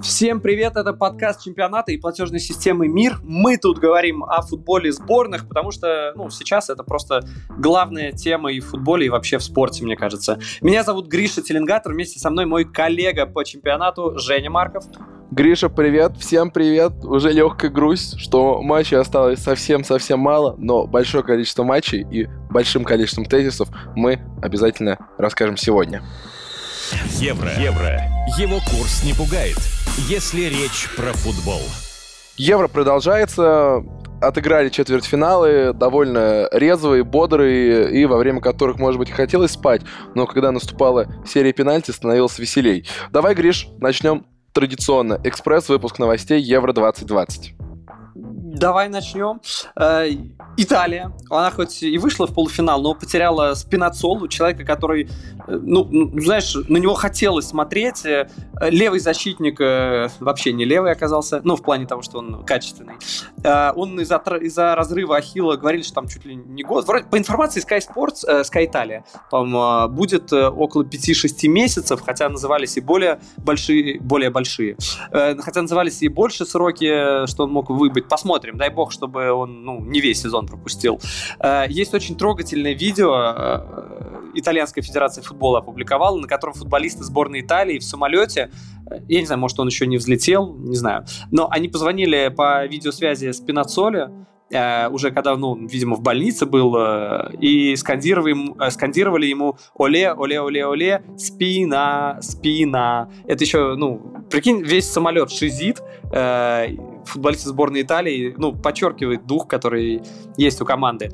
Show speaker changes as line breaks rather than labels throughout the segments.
Всем привет, это подкаст чемпионата и платежной системы МИР. Мы тут говорим о футболе сборных, потому что ну, сейчас это просто главная тема и в футболе, и вообще в спорте, мне кажется. Меня зовут Гриша Теленгатор, вместе со мной мой коллега по чемпионату Женя Марков.
Гриша, привет, всем привет. Уже легкая грусть, что матчей осталось совсем-совсем мало, но большое количество матчей и большим количеством тезисов мы обязательно расскажем сегодня.
Евро. Евро. Его курс не пугает, если речь про футбол.
Евро продолжается. Отыграли четвертьфиналы, довольно резвые, бодрые, и во время которых, может быть, хотелось спать, но когда наступала серия пенальти, становилось веселей. Давай, Гриш, начнем традиционно. Экспресс-выпуск новостей Евро-2020.
Давай начнем. Э, Италия. Она хоть и вышла в полуфинал, но потеряла Спинацолу, человека, который, э, ну, ну, знаешь, на него хотелось смотреть. Э, левый защитник вообще не левый оказался, ну, в плане того, что он качественный. Он из-за из разрыва Ахилла говорили, что там чуть ли не год. Вроде, по информации Sky Sports, Sky Italia, там будет около 5-6 месяцев, хотя назывались и более большие, более большие. Хотя назывались и больше сроки, что он мог выбыть. Посмотрим. Дай бог, чтобы он ну, не весь сезон пропустил. Э, есть очень трогательное видео, э, Итальянская Федерация футбола опубликовала, на котором футболисты сборной Италии в самолете, э, я не знаю, может, он еще не взлетел, не знаю, но они позвонили по видеосвязи с Пинацоли, уже когда, ну, видимо, в больнице был, и скандировали, скандировали ему «Оле, оле, оле, оле, спина, спина». Это еще, ну, прикинь, весь самолет шизит, футболисты сборной Италии, ну, подчеркивает дух, который есть у команды.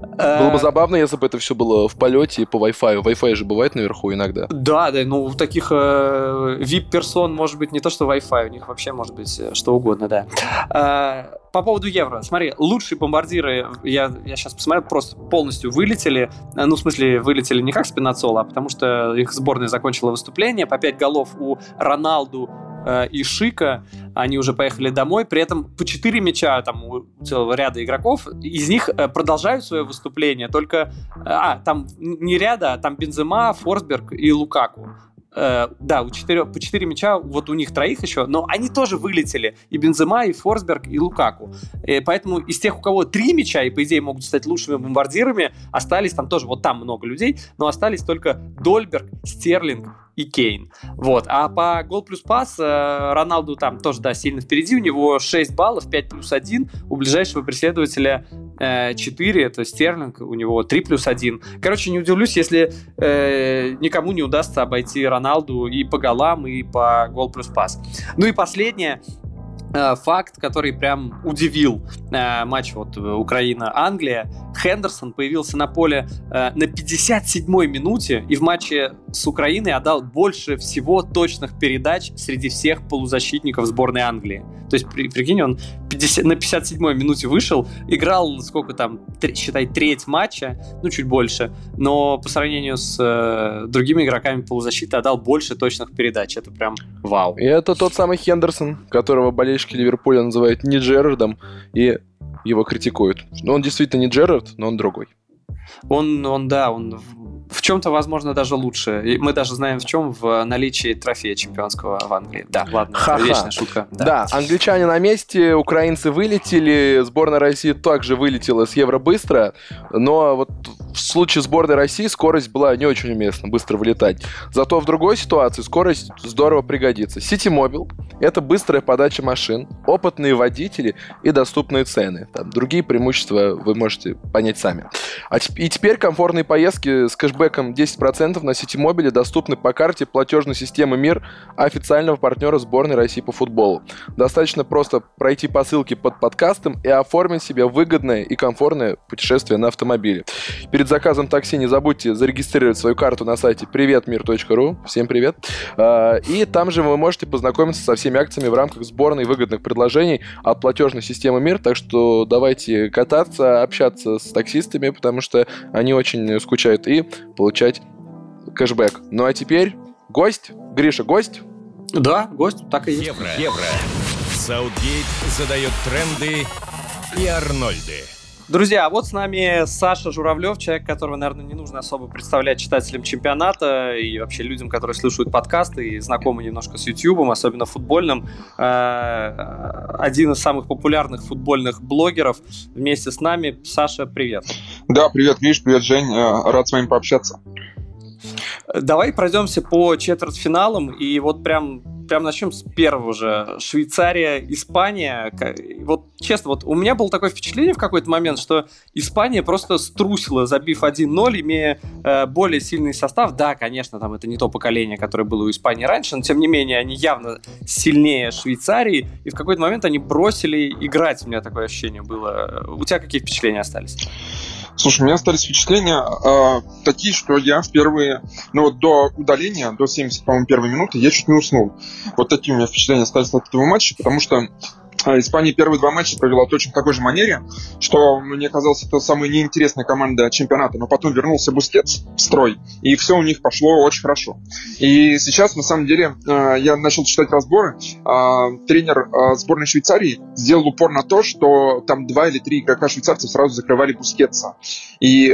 Было бы э, забавно, если бы это все было в полете по Wi-Fi. Wi-Fi же бывает наверху иногда.
Да, да, ну у таких э, VIP-персон может быть не то, что Wi-Fi, у них вообще может быть э, что угодно, да. Э, по поводу евро. Смотри, лучшие бомбардиры, я, я сейчас посмотрел, просто полностью вылетели. Ну, в смысле, вылетели не как Спинацола, а потому что их сборная закончила выступление. По 5 голов у Роналду, Э, и Шика, они уже поехали домой, при этом по 4 мяча там у целого ряда игроков, из них э, продолжают свое выступление, только, э, а, там не ряда, а там Бензема, Форсберг и Лукаку. Э, да, у четырех, по 4 мяча, вот у них троих еще, но они тоже вылетели. И Бензема, и Форсберг, и Лукаку. И поэтому из тех, у кого три мяча, и по идее могут стать лучшими бомбардирами, остались там тоже, вот там много людей, но остались только Дольберг, Стерлинг и Кейн. Вот. А по гол плюс пас э, Роналду там тоже, да, сильно впереди. У него 6 баллов, 5 плюс 1. У ближайшего преследователя э, 4, это Стерлинг, у него 3 плюс 1. Короче, не удивлюсь, если э, никому не удастся обойти Роналду и по голам, и по гол плюс пас. Ну и последнее. Э, факт, который прям удивил э, матч вот Украина-Англия. Хендерсон появился на поле э, на 57-й минуте и в матче с Украиной отдал больше всего точных передач среди всех полузащитников сборной Англии. То есть, при, прикинь, он 50, на 57-й минуте вышел, играл, сколько там, три, считай, треть матча, ну, чуть больше, но по сравнению с э, другими игроками полузащиты отдал больше точных передач. Это прям вау.
И это тот самый Хендерсон, которого болельщики Ливерпуля называют не Джерардом, и его критикуют. Но он действительно не Джерард, но он другой.
Он, он, да, он в чем-то, возможно, даже лучше. И мы даже знаем в чем в наличии трофея чемпионского в Англии. Да, ладно, Ха-ха. вечная шутка.
Да. да, англичане на месте, украинцы вылетели, сборная России также вылетела с Евро быстро, но вот в случае сборной России скорость была не очень уместна, быстро вылетать. Зато в другой ситуации скорость здорово пригодится. City Mobile — это быстрая подача машин, опытные водители и доступные цены. Там другие преимущества вы можете понять сами. А и теперь комфортные поездки с кэшбэком кэшбэком 10% на Ситимобиле доступны по карте платежной системы МИР официального партнера сборной России по футболу. Достаточно просто пройти по ссылке под подкастом и оформить себе выгодное и комфортное путешествие на автомобиле. Перед заказом такси не забудьте зарегистрировать свою карту на сайте приветмир.ру. Всем привет. А, и там же вы можете познакомиться со всеми акциями в рамках сборной выгодных предложений от платежной системы МИР. Так что давайте кататься, общаться с таксистами, потому что они очень скучают. И получать кэшбэк. Ну а теперь гость. Гриша, гость?
Да, гость, так и есть.
Евро. Евро. Саутгейт задает тренды и Арнольды.
Друзья, а вот с нами Саша Журавлев, человек, которого, наверное, не нужно особо представлять читателям чемпионата и вообще людям, которые слушают подкасты и знакомы немножко с YouTube, особенно футбольным. Э, один из самых популярных футбольных блогеров вместе с нами. Саша, привет.
Да, привет, Гриш, привет, Жень. Э, рад с вами пообщаться.
Давай пройдемся по четвертьфиналам и вот прям прям начнем с первого же. Швейцария, Испания. Вот честно, вот у меня было такое впечатление в какой-то момент, что Испания просто струсила, забив 1-0, имея э, более сильный состав. Да, конечно, там это не то поколение, которое было у Испании раньше, но тем не менее они явно сильнее Швейцарии. И в какой-то момент они бросили играть. У меня такое ощущение было. У тебя какие впечатления остались?
Слушай, у меня остались впечатления э, такие, что я впервые, ну вот до удаления, до 70, по-моему, первой минуты, я чуть не уснул. Вот такие у меня впечатления остались от этого матча, потому что Испания первые два матча провела точно в такой же манере, что мне казалось, это самая неинтересная команда чемпионата, но потом вернулся Бускетс в строй, и все у них пошло очень хорошо. И сейчас, на самом деле, э, я начал читать разборы, а, тренер сборной Швейцарии сделал упор на то, что там два или три игрока швейцарцев сразу закрывали Бускетса. И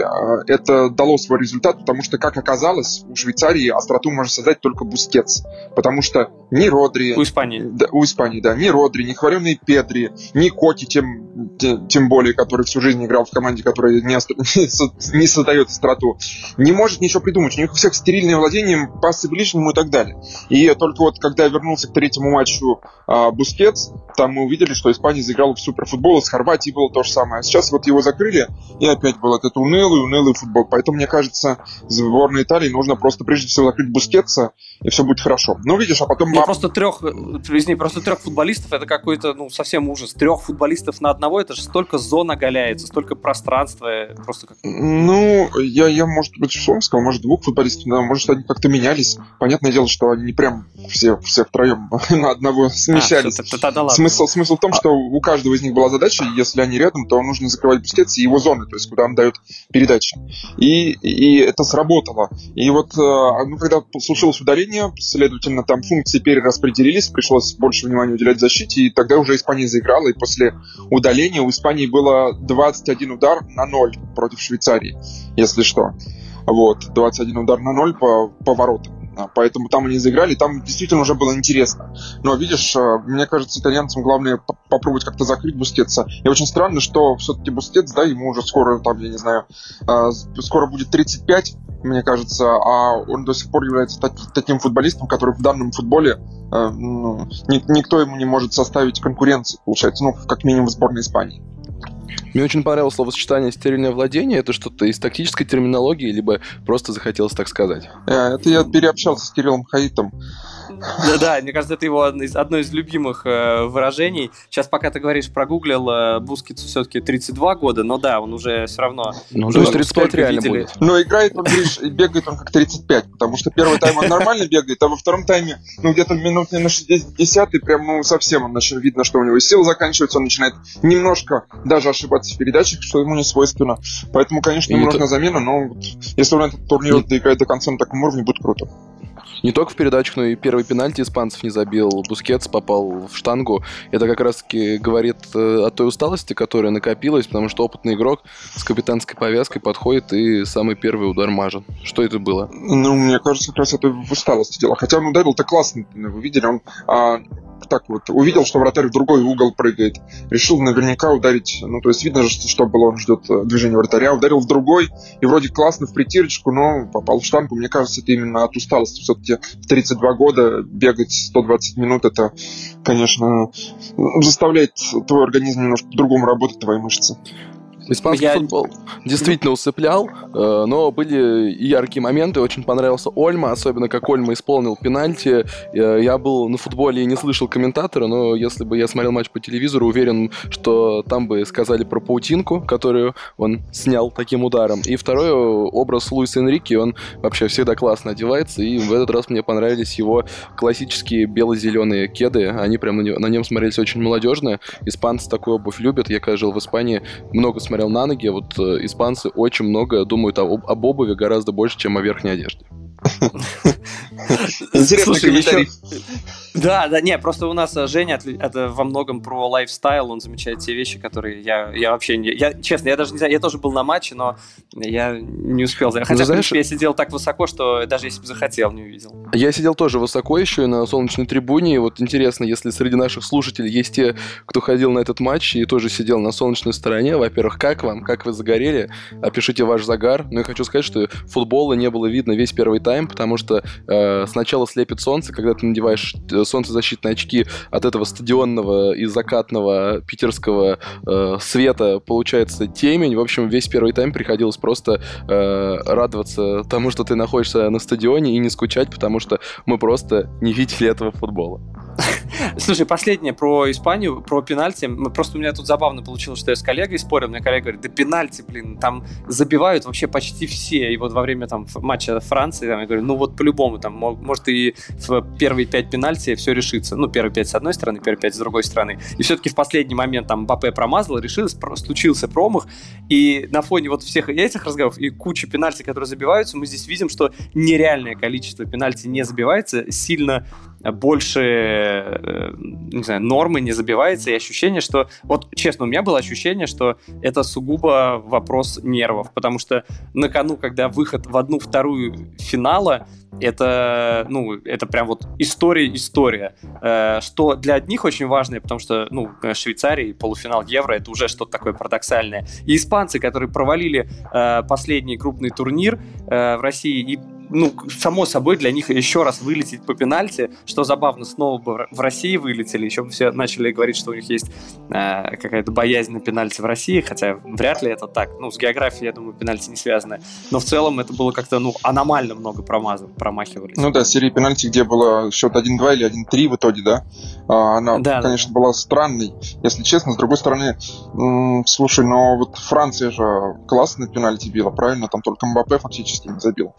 это дало свой результат, потому что, как оказалось, у Швейцарии остроту может создать только Бускетс, потому что ни Родри...
У Испании.
Да, у Испании, да. Ни Родри, ни хваленый Педри, ни Коке, тем, тем более, который всю жизнь играл в команде, которая не, ост... не создает остроту, не может ничего придумать. У них у всех стерильное владение, пасы ближнему и так далее. И только вот, когда вернулся к третьему матчу а, Бускетс, там мы увидели, что Испания заиграла в суперфутбол, с Хорватией было то же самое. А сейчас вот его закрыли, и опять был этот унылый, унылый футбол. Поэтому, мне кажется, сборной Италии нужно просто прежде всего закрыть Бускетса, и все будет хорошо. Ну, видишь, а потом...
Не, просто трех, извини, просто трех футболистов, это какой-то, ну, совсем ужас. Трех футболистов на одного, это же столько зон оголяется, столько пространства, просто как...
Ну, я, я может быть, что сказал, может, двух футболистов, да, может, они как-то менялись. Понятное дело, что они не прям все, все втроем на одного смещались. А, тогда ладно. Смысл, смысл в том, а... что у каждого из них была задача, если они рядом, то нужно закрывать Бускетс и его зоны, то есть куда он дает передачи. И, и это сработало. И вот, э, ну, когда случилось удаление, следовательно, там функции перераспределились, пришлось больше внимания уделять защите, и тогда уже Испания заиграла, и после удаления у Испании было 21 удар на 0 против Швейцарии, если что. Вот, 21 удар на 0 по, по воротам. А, поэтому там они заиграли, там действительно уже было интересно. Но видишь, э, мне кажется, итальянцам главное попробовать как-то закрыть Бускетса. И очень странно, что все-таки Бускетс, да, ему уже скоро, там, я не знаю, э, скоро будет 35, мне кажется, а он до сих пор является таким футболистом, который в данном футболе э, ну, никто ему не может составить конкуренции, получается, ну, как минимум в сборной Испании.
Мне очень понравилось словосочетание «стерильное владение». Это что-то из тактической терминологии, либо просто захотелось так сказать?
Э, это я переобщался с Кириллом Хаитом.
Да-да, мне кажется, это его одно из, одно из любимых э, выражений. Сейчас, пока ты говоришь, прогуглил, э, Бускицу все-таки 32 года, но да, он уже все равно...
Ну, то есть 35 реально видели. будет.
Но играет он, говоришь, бегает он как 35, потому что первый тайм он нормально бегает, а во втором тайме, ну, где-то минут на 60 прям, ну, совсем он начал видно, что у него силы заканчиваются, он начинает немножко даже ошибаться в передачах, что ему не свойственно. Поэтому, конечно, ему нужна замена, но вот, если он этот турнир доиграет до конца на таком уровне, будет круто.
Не только в передачах, но и первый пенальти испанцев не забил. Бускетс попал в штангу. Это как раз-таки говорит э, о той усталости, которая накопилась, потому что опытный игрок с капитанской повязкой подходит и самый первый удар мажет. Что это было?
Ну, мне кажется, как раз это в усталости дело. Хотя он ударил-то классно, вы видели, он а, так вот увидел, что вратарь в другой угол прыгает, решил наверняка ударить, ну то есть видно же, что было, он ждет э, движения вратаря, ударил в другой, и вроде классно в притирочку, но попал в штангу, мне кажется, это именно от усталости, все-таки в 32 года бегать 120 минут, это, конечно, заставляет твой организм немножко по-другому работать, твои мышцы.
Испанский я... футбол действительно усыплял, э, но были и яркие моменты. Очень понравился Ольма, особенно как Ольма исполнил пенальти. Э, я был на футболе и не слышал комментатора, но если бы я смотрел матч по телевизору, уверен, что там бы сказали про паутинку, которую он снял таким ударом. И второй образ Луиса Энрике, он вообще всегда классно одевается, и в этот раз мне понравились его классические бело-зеленые кеды. Они прям на нем смотрелись очень молодежно. Испанцы такую обувь любят. Я когда жил в Испании, много смотрел смотрел на ноги, вот э, испанцы очень много думают об, об обуви гораздо больше, чем о верхней одежде.
Интересный комментарий. Да, да, не, просто у нас э, Женя это во многом про лайфстайл, он замечает те вещи, которые я, я вообще не... Я, честно, я даже не знаю, я тоже был на матче, но я не успел. Хотя, ну, знаешь, в принципе, я сидел так высоко, что даже если бы захотел, не увидел.
Я сидел тоже высоко еще и на солнечной трибуне, и вот интересно, если среди наших слушателей есть те, кто ходил на этот матч и тоже сидел на солнечной стороне, во-первых, как вам, как вы загорели, опишите ваш загар. Ну, я хочу сказать, что футбола не было видно весь первый тайм, потому что э, сначала слепит солнце, когда ты надеваешь э, солнцезащитные очки от этого стадионного и закатного питерского э, света получается темень. В общем, весь первый тайм приходилось просто э, радоваться тому, что ты находишься на стадионе и не скучать, потому что мы просто не видели этого футбола.
Слушай, последнее про Испанию, про пенальти. Просто у меня тут забавно получилось, что я с коллегой спорил. Мне коллега говорит, да пенальти, блин, там забивают вообще почти все. И вот во время там матча Франции, там, я говорю, ну вот по-любому, там, может и в первые пять пенальти все решится. Ну, первые пять с одной стороны, первые пять с другой стороны. И все-таки в последний момент там Бапе промазал, решилось, случился промах. И на фоне вот всех этих разговоров и кучи пенальти, которые забиваются, мы здесь видим, что нереальное количество пенальти не забивается, сильно больше, э, не знаю, нормы не забивается, и ощущение, что... Вот, честно, у меня было ощущение, что это сугубо вопрос нервов, потому что на кону, когда выход в одну-вторую финала, это, ну, это прям вот история-история, э, что для одних очень важно, потому что, ну, Швейцария, полуфинал Евро, это уже что-то такое парадоксальное. И испанцы, которые провалили э, последний крупный турнир в России и ну, само собой для них еще раз вылететь по пенальти, что забавно, снова бы в России вылетели, еще бы все начали говорить, что у них есть э, какая-то боязнь на пенальти в России, хотя вряд ли это так. Ну, с географией, я думаю, пенальти не связаны. Но в целом это было как-то, ну, аномально много промазов, промахивались.
Ну да, серия пенальти, где было счет 1-2 или 1-3 в итоге, да? А, она, да, конечно, да. была странной, если честно. С другой стороны, слушай, но вот Франция же классно пенальти била, правильно? Там только Мбаппе фактически не забил,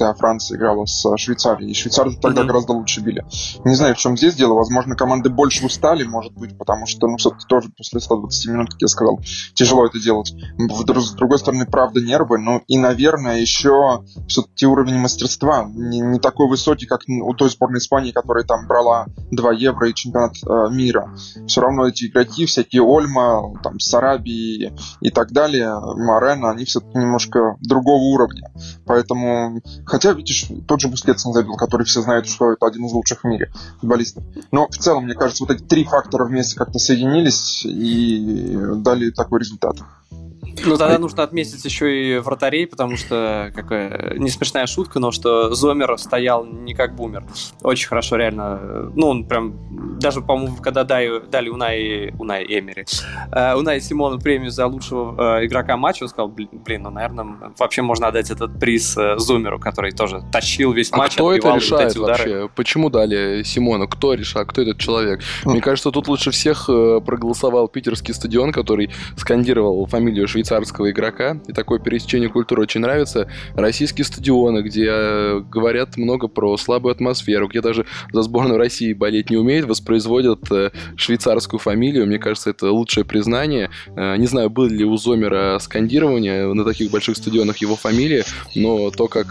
когда Франция играла с Швейцарией. И швейцары тогда mm-hmm. гораздо лучше били. Не знаю, в чем здесь дело. Возможно, команды больше устали, может быть, потому что, ну, все-таки тоже после 120 минут, как я сказал, тяжело это делать. С другой стороны, правда, нервы. Ну, и, наверное, еще все-таки уровень мастерства не, не такой высокий, как у той сборной Испании, которая там брала 2 евро и чемпионат э, мира. Все равно эти игроки, всякие Ольмо, там, Сарабии и так далее, Морено, они все-таки немножко другого уровня. Поэтому, Хотя, видишь, тот же Бускетс не забил, который все знают, что это один из лучших в мире футболистов. Но в целом, мне кажется, вот эти три фактора вместе как-то соединились и дали такой результат.
Ну, тогда нужно отметить еще и вратарей, потому что, какая не смешная шутка, но что Зомер стоял не как бумер. Очень хорошо, реально. Ну, он прям, даже, по-моему, когда дали, дали Унай, Унай Эмери, uh, Унай Симону премию за лучшего uh, игрока матча, он сказал, блин, ну, наверное, вообще можно отдать этот приз uh, Зомеру, который тоже тащил весь а матч,
кто это решает вот вообще? Почему дали Симону? Кто решает? Кто этот человек? Мне кажется, тут лучше всех э, проголосовал питерский стадион, который скандировал фамилию швейцарского игрока, и такое пересечение культуры очень нравится. Российские стадионы, где э, говорят много про слабую атмосферу, где даже за сборную России болеть не умеют, воспроизводят э, швейцарскую фамилию. Мне кажется, это лучшее признание. Э, не знаю, было ли у Зомера скандирование на таких больших стадионах его фамилии, но то, как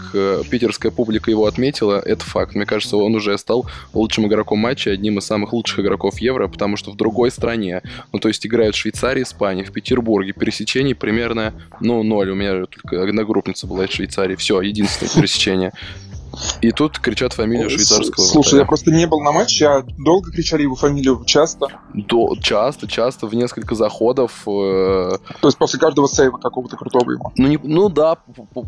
питерская публика его отметила, это факт. Мне кажется, он уже стал лучшим игроком матча, одним из самых лучших игроков Евро, потому что в другой стране, ну то есть играют в Швейцарии, Испании, в Петербурге, пересечений примерно, ну, ноль. У меня только одногруппница была из Швейцарии. Все, единственное пересечение. И тут кричат фамилию швейцарского
Слушай, вратаря. я просто не был на матче, а долго кричали его фамилию? Часто?
До, часто, часто, в несколько заходов. Э...
То есть после каждого сейва какого-то крутого его?
Ну, не, ну да,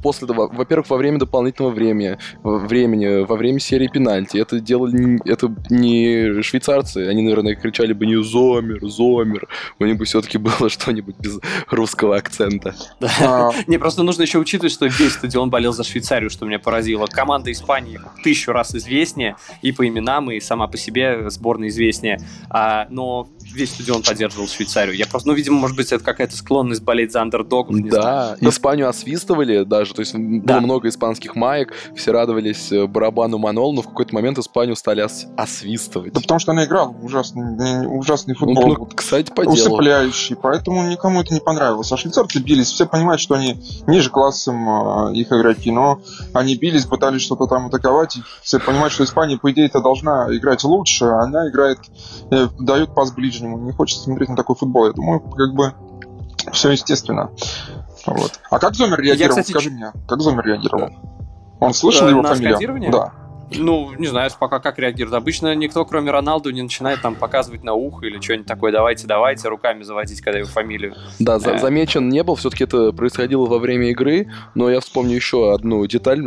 после этого. Во-первых, во время дополнительного времени, времени, во время серии пенальти. Это делали это не швейцарцы, они, наверное, кричали бы не «Зомер, Зомер». У них бы все-таки было что-нибудь без русского акцента.
А. Не, просто нужно еще учитывать, что весь стадион болел за Швейцарию, что меня поразило. Команда Испании тысячу раз известнее и по именам, и сама по себе сборная известнее. А, но весь стадион поддерживал Швейцарию. Я просто, ну, видимо, может быть, это какая-то склонность болеть за андердогов.
Да, знаю. Испанию освистывали даже, то есть да. было много испанских маек, все радовались э, барабану Манол, но в какой-то момент Испанию стали ос- освистывать.
Да потому что она играла ужасный, ужасный футбол. Ну, ну,
кстати, по
делу. Усыпляющий, поэтому никому это не понравилось. А швейцарцы бились, все понимают, что они ниже классом э, их игроки, но они бились, пытались что-то там атаковать, и все понимают, что Испания, по идее, это должна играть лучше, а она играет, э, дает пас ближнему. Не хочется смотреть на такой футбол. Я думаю, как бы все естественно. Вот. А как Зомер реагировал? Я, кстати, Скажи мне, как Зомер реагировал? Он слышал э, его
на
фамилию? Да.
Ну, не знаю, пока как реагирует. Обычно никто, кроме Роналду, не начинает там показывать на ухо или что-нибудь такое. Давайте, давайте, руками заводить, когда его фамилию.
Да, за- э. замечен не был. Все-таки это происходило во время игры. Но я вспомню еще одну деталь.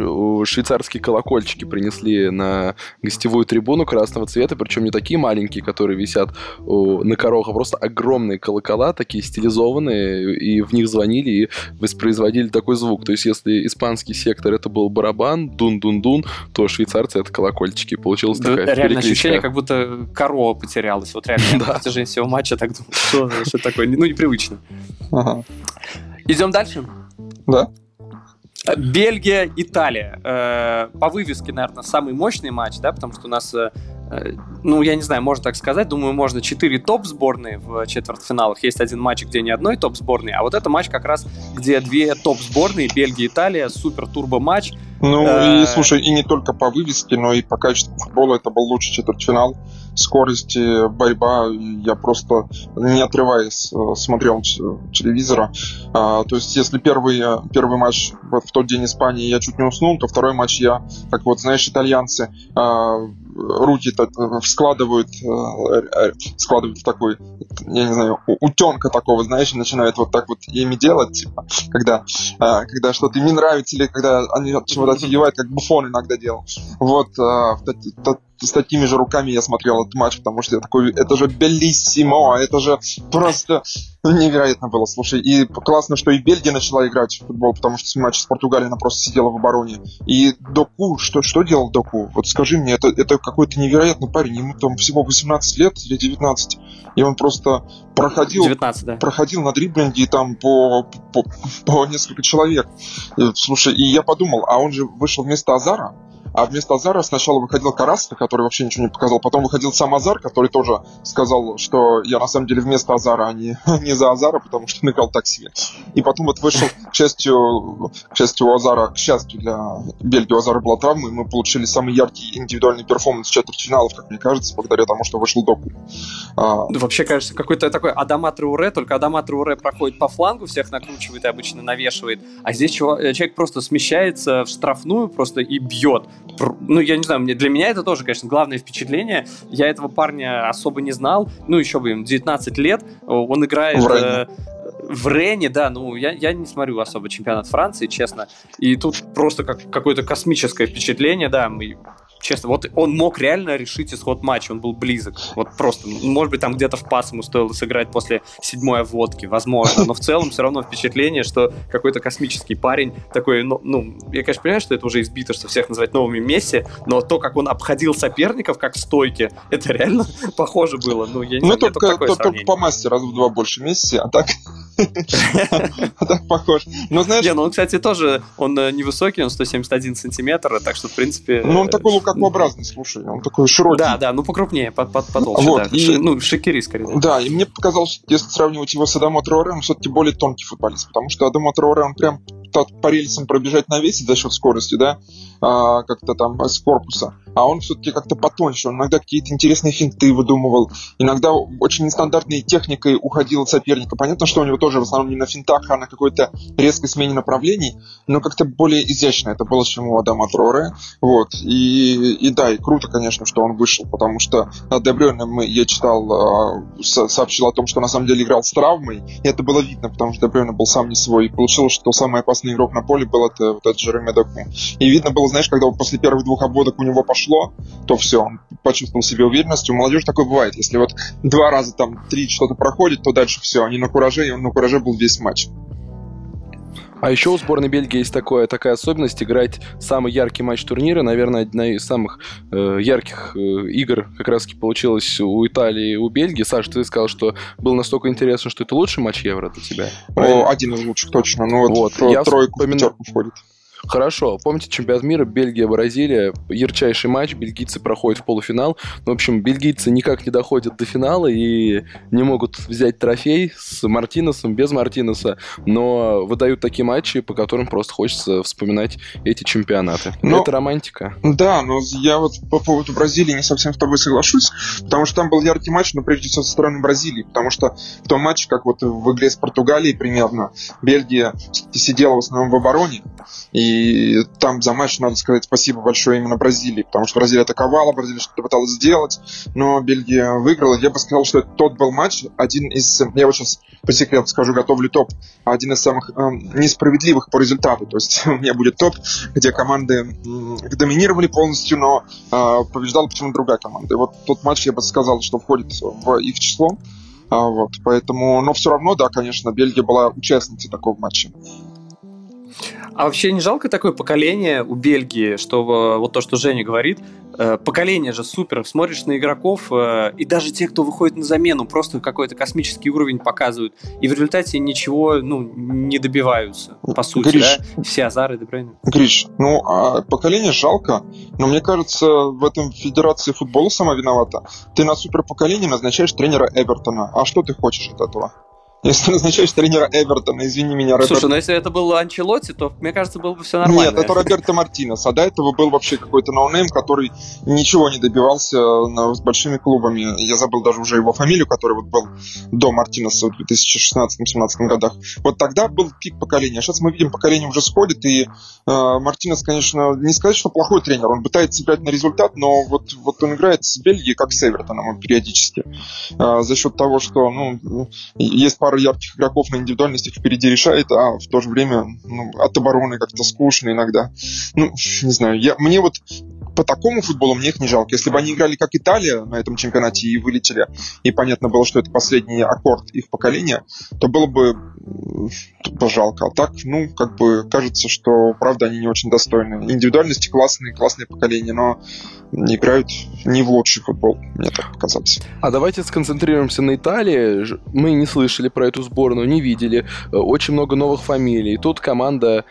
Швейцарские колокольчики принесли на гостевую трибуну красного цвета. Причем не такие маленькие, которые висят на корох, а просто огромные колокола, такие стилизованные. И в них звонили и воспроизводили такой звук. То есть, если испанский сектор это был барабан, дун-дун-дун, то швейцарцы это колокольчики. Получилось да, такая
Реально ощущение, как будто корова потерялась. Вот реально на протяжении всего матча так думаю, что, что такое, ну, непривычно. Идем дальше?
Да.
Бельгия, Италия. Э, по вывеске, наверное, самый мощный матч, да, потому что у нас э, Э, ну, я не знаю, можно так сказать, думаю, можно 4 топ-сборные в четвертьфиналах. Есть один матч, где ни одной топ-сборной, а вот это матч как раз, где две топ-сборные, Бельгия, Италия, супер-турбо-матч.
Ну, и, э, слушай, и не только по вывеске, но и по качеству футбола это был лучший четвертьфинал. Скорости, борьба, я просто не отрываясь э, смотрел телевизора. А, то есть, если первый, первый матч вот в тот день Испании я чуть не уснул, то второй матч я, как вот, знаешь, итальянцы, а, руки так э, складывают, э, э, складывают в такой, я не знаю, утенка такого, знаешь, и начинают вот так вот ими делать, типа, когда, когда что-то им не нравится, или когда они чего-то офигевают, как Буфон иногда делал. Вот, с такими же руками я смотрел этот матч, потому что я такой, это же белиссимо, это же просто невероятно было, слушай. И классно, что и Бельгия начала играть в футбол, потому что в матче с Португалией она просто сидела в обороне. И Доку, что, что делал Доку? Вот скажи мне, это, это какой-то невероятный парень, ему там всего 18 лет или 19, и он просто проходил,
19, да.
проходил на дриблинге там по, по, по несколько человек. И, слушай, и я подумал, а он же вышел вместо Азара, а вместо Азара сначала выходил Карраско, который вообще ничего не показал. Потом выходил сам Азар, который тоже сказал, что я на самом деле вместо Азара, а не, не за Азара, потому что он играл так себе. И потом вот вышел, к счастью, к счастью, у Азара, к счастью для Бельгии, у Азара была травма, и мы получили самый яркий индивидуальный перформанс четвертьфиналов, как мне кажется, благодаря тому, что вышел Доку.
А... Вообще, кажется, какой-то такой Адама Труре, только Адама Труре проходит по флангу, всех накручивает и обычно навешивает, а здесь человек просто смещается в штрафную просто и бьет ну, я не знаю, мне, для меня это тоже, конечно, главное впечатление. Я этого парня особо не знал. Ну, еще бы им 19 лет. Он играет... В Рене. Э, в Рене, да, ну, я, я не смотрю особо чемпионат Франции, честно. И тут просто как какое-то космическое впечатление, да. Мы честно, вот он мог реально решить исход матча, он был близок. Вот просто, может быть, там где-то в пас ему стоило сыграть после седьмой водки, возможно, но в целом все равно впечатление, что какой-то космический парень такой, ну, ну, я, конечно, понимаю, что это уже избито, что всех называть новыми Месси, но то, как он обходил соперников, как в стойке, это реально похоже было. Ну, я не ну,
знаю, только, только, только по массе раз в два больше Месси, а так... А так похож.
Ну, знаешь... Не, ну он, кстати, тоже, он э, невысокий, он 171 сантиметр, так что, в принципе...
Ну, он такой лукакообразный, слушай, он такой широкий.
Да, да, ну покрупнее, под, под, потолще, вот, да. И, ну, шикери, скорее.
Да, и мне показалось, если сравнивать его с Адамо Троре, он все-таки более тонкий футболист, потому что Адамо Троре, он прям по рельсам пробежать навесить за счет скорости, да, а, как-то там с корпуса. А он все-таки как-то потоньше. Он иногда какие-то интересные финты выдумывал. Иногда очень нестандартной техникой уходил от соперника. Понятно, что у него тоже в основном не на финтах, а на какой-то резкой смене направлений, но как-то более изящно это было, чем у Адама Троре. Вот. И, и да, и круто, конечно, что он вышел, потому что Дебрёне мы, я читал, а, сообщил о том, что на самом деле играл с травмой, и это было видно, потому что Дебрёне был сам не свой. И получилось, что самый опасный игрок на поле был это вот этот Джереми Доку. И видно было, знаешь, когда после первых двух обводок у него пошло, то все, он почувствовал себе уверенность. У молодежи такое бывает. Если вот два раза там три что-то проходит, то дальше все, они на кураже, и он на кураже был весь матч.
А еще у сборной Бельгии есть такое, такая особенность играть самый яркий матч турнира. Наверное, одна из самых э, ярких э, игр как раз таки получилась у Италии и у Бельгии. Саша, ты сказал, что был настолько интересно, что это лучший матч Евро для тебя.
О, один из лучших, точно. Ну вот, вот я тройку вспомин... входит.
Хорошо, помните чемпионат мира Бельгия-Бразилия, ярчайший матч, бельгийцы проходят в полуфинал. Ну, в общем, бельгийцы никак не доходят до финала и не могут взять трофей с Мартинесом, без Мартинеса, но выдают такие матчи, по которым просто хочется вспоминать эти чемпионаты. Но, Это романтика.
Да, но я вот по поводу Бразилии не совсем с тобой соглашусь, потому что там был яркий матч, но прежде всего со стороны Бразилии, потому что в том матче, как вот в игре с Португалией примерно, Бельгия сидела в основном в обороне, и и там за матч надо сказать спасибо большое именно Бразилии, потому что Бразилия атаковала, Бразилия что-то пыталась сделать, но Бельгия выиграла. Я бы сказал, что тот был матч, один из, я вот сейчас по секрету скажу, готовлю топ, один из самых э, несправедливых по результату. То есть у меня будет топ, где команды э, доминировали полностью, но э, побеждала почему-то другая команда. И вот тот матч, я бы сказал, что входит в их число. А, вот, поэтому, но все равно, да, конечно, Бельгия была участницей такого матча.
А вообще не жалко такое поколение у Бельгии, что вот то, что Женя говорит, э, поколение же супер, смотришь на игроков, э, и даже те, кто выходит на замену, просто какой-то космический уровень показывают, и в результате ничего, ну, не добиваются, по сути, Гриш, да? Все азары, да, правильно?
Гриш, ну, а поколение жалко, но мне кажется, в этом Федерации футбола сама виновата. Ты на суперпоколение назначаешь тренера Эвертона, а что ты хочешь от этого? Если назначаешь тренера Эвертона, извини меня,
Роберт... Слушай, ну если это был Анчелотти, то, мне кажется, было бы все нормально.
Нет, это Роберто Мартинес, а до этого был вообще какой-то ноунейм, который ничего не добивался с большими клубами. Я забыл даже уже его фамилию, который вот был до Мартинеса в 2016-2017 годах. Вот тогда был пик поколения. Сейчас мы видим, поколение уже сходит, и э, Мартинес, конечно, не сказать, что плохой тренер, он пытается играть на результат, но вот, вот он играет с Бельгией, как с Эвертоном периодически. Э, за счет того, что ну, есть пара пару ярких игроков на индивидуальностях впереди решает, а в то же время ну, от обороны как-то скучно иногда. Ну, не знаю, я, мне вот по такому футболу мне их не жалко. Если бы они играли как Италия на этом чемпионате и вылетели, и понятно было, что это последний аккорд их поколения, то было бы пожалко. А так, ну, как бы кажется, что правда они не очень достойны. Индивидуальности классные, классные поколения, но играют не в лучший футбол, мне так показалось.
А давайте сконцентрируемся на Италии. Мы не слышали про эту сборную, не видели. Очень много новых фамилий. Тут команда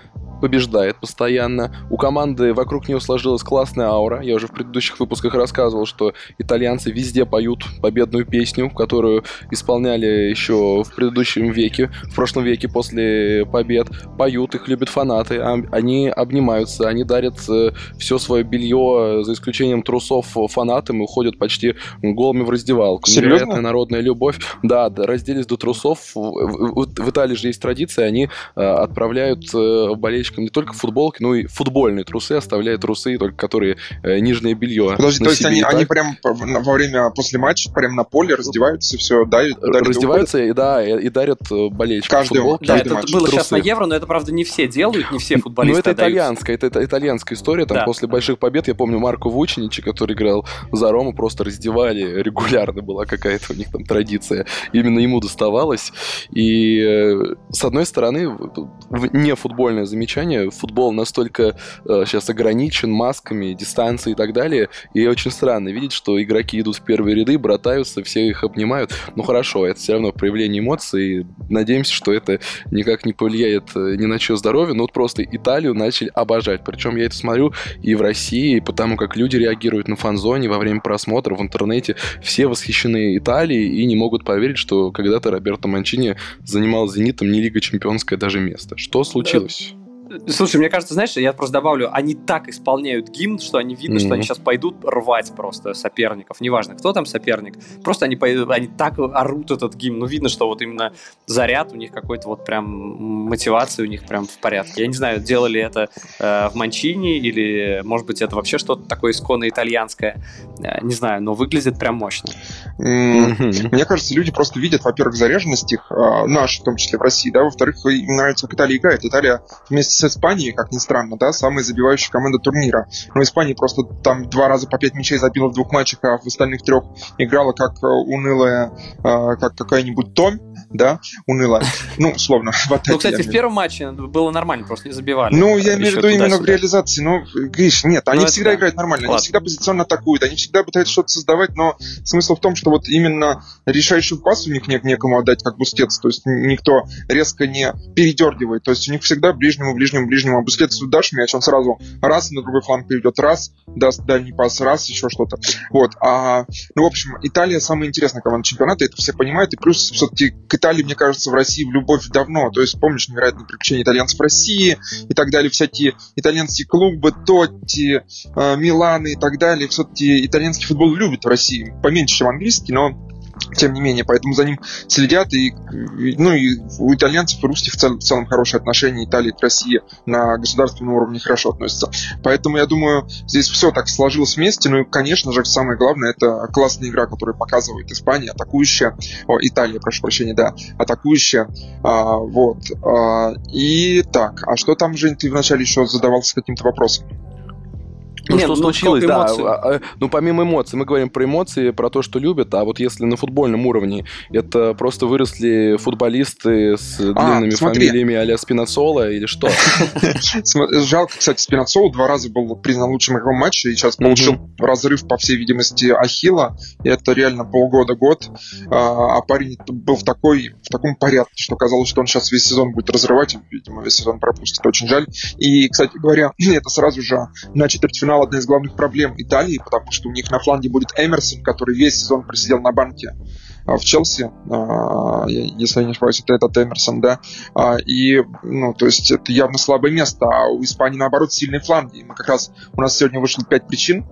побеждает постоянно. У команды вокруг нее сложилась классная аура. Я уже в предыдущих выпусках рассказывал, что итальянцы везде поют победную песню, которую исполняли еще в предыдущем веке, в прошлом веке после побед. Поют, их любят фанаты, а они обнимаются, они дарят э, все свое белье, за исключением трусов, фанатам и уходят почти голыми в раздевалку.
Серьезно? Невероятная
народная любовь. Да, да, разделись до трусов. В, в, в Италии же есть традиция, они э, отправляют э, болельщиков болельщикам не только футболки, но и футбольные трусы, оставляя трусы, только которые э, нижнее белье.
Подожди, то есть они, они прям во время, после матча, прям на поле раздеваются, все, дарят,
дарят Раздеваются, и, да, и, и дарят э, болельщикам
каждый, футболки. Да, это матч. было трусы. сейчас на Евро, но это, правда, не все делают, не все футболисты
Ну, это итальянская, это, это итальянская история, там да. после больших побед, я помню Марко Вучиничи, который играл за Рому, просто раздевали регулярно, была какая-то у них там традиция. Именно ему доставалось. И, э, с одной стороны, не футбольное замечание, замечание. Футбол настолько э, сейчас ограничен масками, дистанцией и так далее. И очень странно видеть, что игроки идут в первые ряды, братаются, все их обнимают. Ну хорошо, это все равно проявление эмоций. Надеемся, что это никак не повлияет э, ни на чье здоровье. Но вот просто Италию начали обожать. Причем я это смотрю и в России, потому как люди реагируют на фан-зоне во время просмотра в интернете. Все восхищены Италией и не могут поверить, что когда-то Роберто Манчини занимал «Зенитом» не Лига Чемпионская даже место. Что случилось?
Слушай, мне кажется, знаешь, я просто добавлю, они так исполняют гимн, что они видно, mm-hmm. что они сейчас пойдут рвать просто соперников. Неважно, кто там соперник. Просто они пойдут, они так орут этот гимн. Ну, видно, что вот именно заряд у них какой-то вот прям мотивация у них прям в порядке. Я не знаю, делали это э, в Манчини или, может быть, это вообще что-то такое исконно итальянское. Э, не знаю, но выглядит прям мощно.
Mm-hmm. Мне кажется, люди просто видят, во-первых, заряженность их, э, наши, в том числе в России, да, во-вторых, им нравится, как Италия играет. Италия вместе с Испанией, как ни странно, да, самая забивающая команда турнира. Но Испания просто там два раза по пять мячей забила в двух матчах, а в остальных трех играла как э, унылая, э, как какая-нибудь Том. Да, уныло. Ну, условно, в
атаке. Ну, кстати, в первом матче было нормально, просто не забивали.
Ну, я имею в виду именно в реализации. Ну, Гриш, нет, они ну, всегда да. играют нормально, они всегда позиционно атакуют, они всегда пытаются что-то создавать, но смысл в том, что вот именно решающий пас у них некому отдать, как Бускетс, то есть никто резко не передергивает, то есть у них всегда ближнему, ближнему, ближнему, а Бускетсу дашь мяч, он сразу раз на другой фланг перейдет, раз, даст дальний пас, раз, еще что-то. Вот, а, ну, в общем, Италия самая интересная команда чемпионата, это все понимают, и плюс все-таки к Италии, мне кажется, в России любовь давно, то есть помнишь невероятные приключения итальянцев в России и так далее, всякие итальянские клубы, Тотти, э, Миланы и так далее, все-таки итальянский футбол любят в России, поменьше, чем английский, но тем не менее, поэтому за ним следят, и, ну, и у итальянцев и русских в целом, в целом хорошие отношения, Италии к России на государственном уровне хорошо относятся. Поэтому, я думаю, здесь все так сложилось вместе, ну и, конечно же, самое главное, это классная игра, которую показывает Испания, атакующая, о, Италия, прошу прощения, да, атакующая, а, вот, а, и так, а что там, Жень, ты вначале еще задавался каким-то вопросом?
Ну, Нет, что ну, случилось, да. А, а, ну, помимо эмоций, мы говорим про эмоции, про то, что любят, а вот если на футбольном уровне это просто выросли футболисты с а, длинными смотри. фамилиями а-ля Спинацола или что?
Жалко, кстати, Спинацол два раза был признан лучшим игроком матча и сейчас получил разрыв, по всей видимости, Ахилла. И это реально полгода-год. А парень был в, такой, в таком порядке, что казалось, что он сейчас весь сезон будет разрывать. Видимо, весь сезон пропустит. Очень жаль. И, кстати говоря, это сразу же на четвертьфинал финал одна из главных проблем Италии, потому что у них на фланге будет Эмерсон, который весь сезон просидел на банке а, в Челси, а, если я не ошибаюсь, это этот Эмерсон, да, а, и, ну, то есть это явно слабое место, а у Испании, наоборот, сильные фланги. Мы как раз, у нас сегодня вышло пять причин,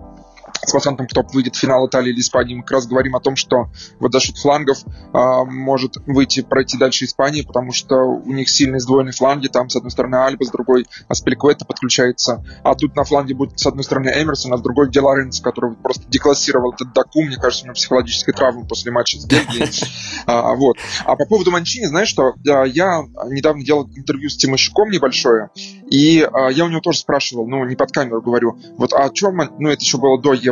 с вариантом, кто выйдет в финал Италии или Испании, мы как раз говорим о том, что вот за счет флангов а, может выйти, пройти дальше Испании, потому что у них сильные сдвоенные фланги, там с одной стороны Альба, с другой Аспелькуэта подключается, а тут на фланге будет с одной стороны Эмерсон, а с другой Де Лоренцо, который просто деклассировал этот Даку, мне кажется, у него психологическая травма после матча с Бельгией. А, вот. А по поводу Манчини, знаешь что, я недавно делал интервью с Тимощуком небольшое, и а, я у него тоже спрашивал, ну, не под камеру говорю, вот, а что, ну, это еще было до евро.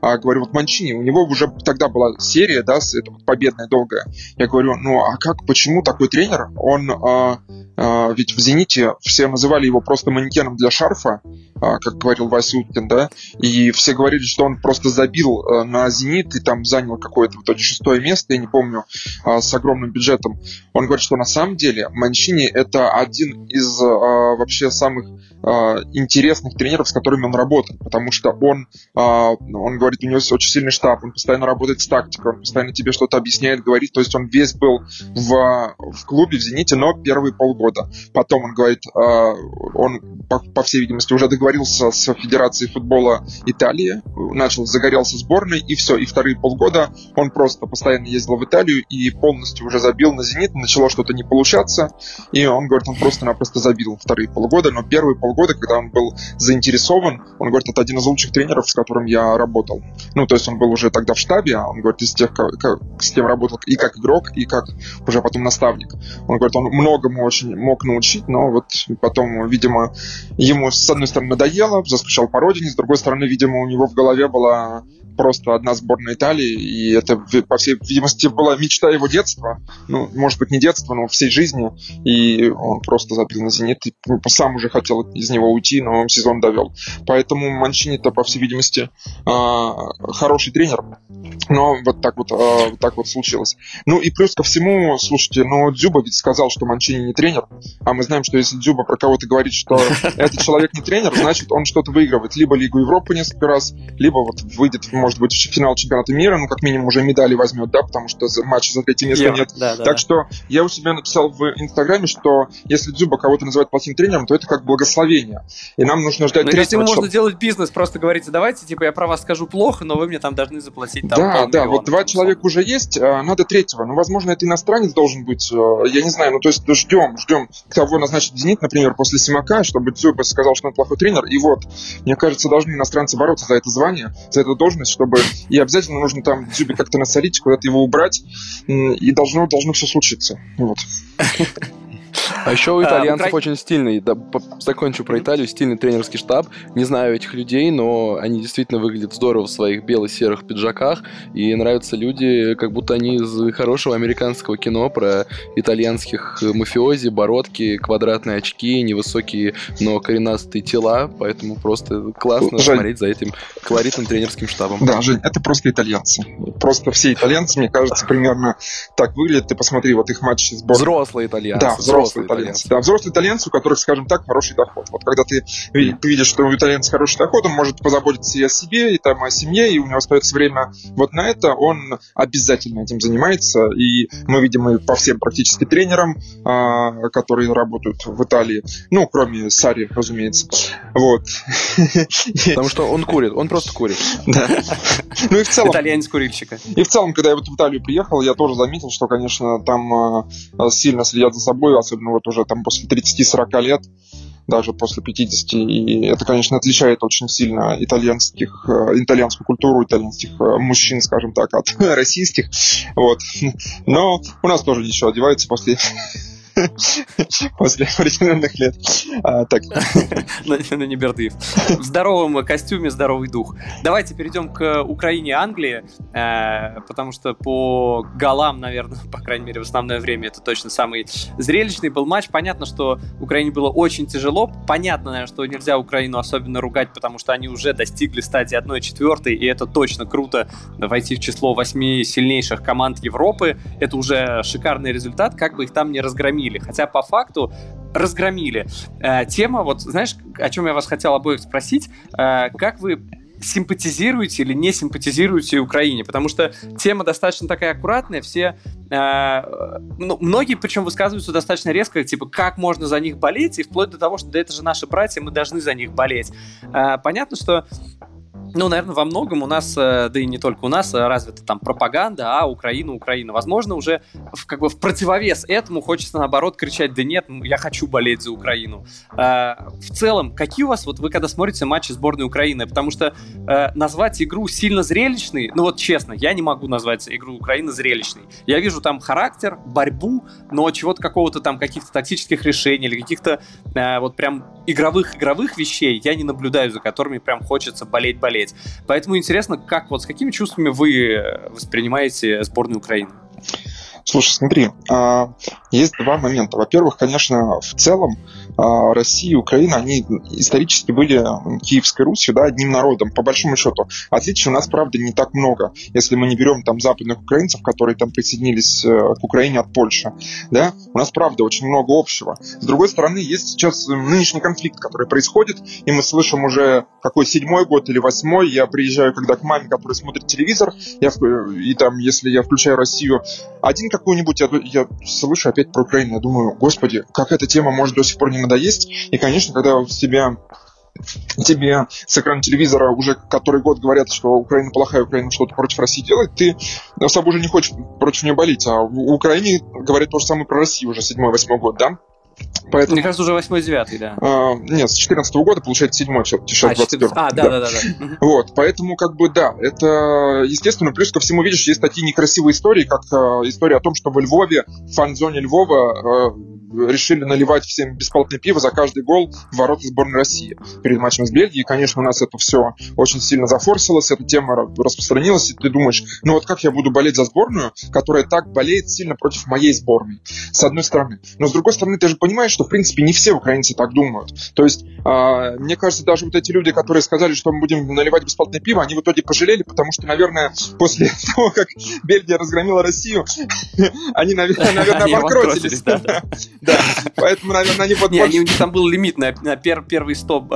А, говорю, вот Манчини, у него уже тогда была серия, да, с, это вот победная долгая. Я говорю, ну а как, почему такой тренер? Он, а, а, ведь в «Зените» все называли его просто манекеном для шарфа, а, как говорил Вася да, и все говорили, что он просто забил а, на «Зенит» и там занял какое-то в итоге шестое место, я не помню, а, с огромным бюджетом. Он говорит, что на самом деле Манчини это один из а, вообще самых а, интересных тренеров, с которыми он работает, потому что он а, он говорит, у него очень сильный штаб, он постоянно работает с тактикой, он постоянно тебе что-то объясняет, говорит, то есть он весь был в, в клубе, в «Зените», но первые полгода. Потом он говорит, э, он, по, по всей видимости, уже договорился с Федерацией футбола Италии, начал, загорелся сборной, и все, и вторые полгода он просто постоянно ездил в Италию и полностью уже забил на «Зенит», начало что-то не получаться, и он говорит, он просто-напросто забил вторые полгода, но первые полгода, когда он был заинтересован, он говорит, это один из лучших тренеров, с которым я работал. Ну, то есть он был уже тогда в штабе, а он говорит, из тех, как, с кем работал и как игрок, и как уже потом наставник. Он говорит, он многому очень мог научить, но вот потом, видимо, ему с одной стороны надоело, заскучал по родине, с другой стороны, видимо, у него в голове была просто одна сборная Италии, и это, по всей видимости, была мечта его детства, ну, может быть, не детства, но всей жизни, и он просто забил на «Зенит», и сам уже хотел из него уйти, но сезон довел. Поэтому Манчини-то, по всей видимости, а, хороший тренер, но вот так вот, а, вот так вот случилось. Ну и плюс ко всему, слушайте, ну Дзюба ведь сказал, что Манчини не тренер, а мы знаем, что если Дзюба про кого-то говорит, что этот человек не тренер, значит он что-то выигрывает. Либо Лигу Европы несколько раз, либо вот выйдет, может быть, в финал чемпионата мира, ну как минимум уже медали возьмет, да, потому что матча за третье место нет. Да, да, так да. что я у себя написал в Инстаграме, что если Дзюба кого-то называет плохим тренером, то это как благословение. И нам нужно ждать
ну, третьего. Если можно делать бизнес, просто говорите, давайте, типа, я про вас скажу плохо, но вы мне там должны заплатить там
Да, да, вот два человека уже есть, а, надо третьего. Ну, возможно, это иностранец должен быть, а, я не знаю, ну, то есть ждем, ждем, кого назначит Зенит, например, после Симака, чтобы Дзюба сказал, что он плохой тренер, и вот, мне кажется, должны иностранцы бороться за это звание, за эту должность, чтобы, и обязательно нужно там Дзюбе как-то насолить, куда-то его убрать, и должно, должно все случиться, вот.
А еще у итальянцев Укра... очень стильный, да, закончу про Италию, стильный тренерский штаб. Не знаю этих людей, но они действительно выглядят здорово в своих бело-серых пиджаках, и нравятся люди, как будто они из хорошего американского кино про итальянских мафиози, бородки, квадратные очки, невысокие, но коренастые тела, поэтому просто классно Жень. смотреть за этим колоритным тренерским штабом.
Да, Жень, это просто итальянцы. Просто все итальянцы, мне кажется, примерно так выглядят. Ты посмотри, вот их матчи сборной.
Взрослые итальянцы.
Да, взрослые, итальянцы. итальянцы. Да, взрослые итальянцы, у которых, скажем так, хороший доход. Вот когда ты видишь, что у итальянца хороший доход, он может позаботиться и о себе, и там о семье, и у него остается время вот на это, он обязательно этим занимается. И мы видим и по всем практически тренерам, а, которые работают в Италии, ну, кроме Сари, разумеется. Вот.
Потому что он курит, он просто курит.
Да. Ну и в целом... Итальянец курильщика.
И в целом, когда я вот в Италию приехал, я тоже заметил, что, конечно, там а, сильно следят за собой, особенно вот уже там после 30-40 лет даже после 50. И это, конечно, отличает очень сильно итальянских, э, итальянскую культуру, итальянских э, мужчин, скажем так, от российских. Вот. Но у нас тоже ничего одевается после после определенных лет. А, так.
На не Бердыев. В здоровом костюме здоровый дух. Давайте перейдем к Украине и Англии, э, потому что по голам, наверное, по крайней мере, в основное время это точно самый зрелищный был матч. Понятно, что Украине было очень тяжело. Понятно, наверное, что нельзя Украину особенно ругать, потому что они уже достигли стадии 1-4, и это точно круто войти в число восьми сильнейших команд Европы. Это уже шикарный результат, как бы их там не разгромили разгромили. Хотя по факту разгромили. Э, тема, вот знаешь, о чем я вас хотел обоих спросить, э, как вы симпатизируете или не симпатизируете Украине, потому что тема достаточно такая аккуратная, все, э, ну, многие причем высказываются достаточно резко, типа, как можно за них болеть, и вплоть до того, что да это же наши братья, мы должны за них болеть. Э, понятно, что ну, наверное, во многом у нас, э, да и не только у нас, э, развита там пропаганда, а Украина, Украина. Возможно, уже в, как бы в противовес этому хочется наоборот кричать, да нет, я хочу болеть за Украину. Э, в целом, какие у вас, вот вы когда смотрите матчи сборной Украины, потому что назвать игру сильно зрелищной, ну вот честно, я не могу назвать игру Украины зрелищной. Я вижу там характер, борьбу, но чего-то какого-то там, каких-то тактических решений или каких-то вот прям игровых-игровых вещей я не наблюдаю, за которыми прям хочется болеть-болеть смотреть. Поэтому интересно, как вот с какими чувствами вы э, воспринимаете сборную Украины?
Слушай, смотри, а, есть два момента. Во-первых, конечно, в целом Россия и Украина, они исторически были Киевской Русью, да, одним народом, по большому счету. Отличий у нас, правда, не так много, если мы не берем там западных украинцев, которые там присоединились э, к Украине от Польши, да, у нас, правда, очень много общего. С другой стороны, есть сейчас нынешний конфликт, который происходит, и мы слышим уже какой седьмой год или восьмой, я приезжаю когда к маме, которая смотрит телевизор, я, и там, если я включаю Россию, один какую-нибудь, я, я слышу опять про Украину, я думаю, господи, как эта тема может до сих пор не надоесть. И, конечно, когда у тебя тебе с экрана телевизора уже который год говорят, что Украина плохая, Украина что-то против России делает, ты особо уже не хочешь против нее болеть. А в Украине говорят то же самое про Россию уже 7-8 год, да?
Поэтому, Мне кажется, уже 8-9, да.
А, нет, с 14 -го года, получается, 7 все, сейчас а, 21
А, да, да, да. да, да.
Вот, поэтому, как бы, да, это, естественно, плюс ко всему, видишь, есть такие некрасивые истории, как э, история о том, что во Львове, в фан-зоне Львова, э, решили наливать всем бесплатное пиво за каждый гол в ворота сборной России перед матчем с Бельгией. И, конечно, у нас это все очень сильно зафорсилось, эта тема распространилась, и ты думаешь, ну вот как я буду болеть за сборную, которая так болеет сильно против моей сборной, с одной стороны. Но с другой стороны, ты же понимаешь, что, в принципе, не все украинцы так думают. То есть, э, мне кажется, даже вот эти люди, которые сказали, что мы будем наливать бесплатное пиво, они в итоге пожалели, потому что, наверное, после того, как Бельгия разгромила Россию, они, наверное, обанкротились. Да, поэтому, наверное, они
вот... Не, у них там был лимит на, на пер, первые, 100,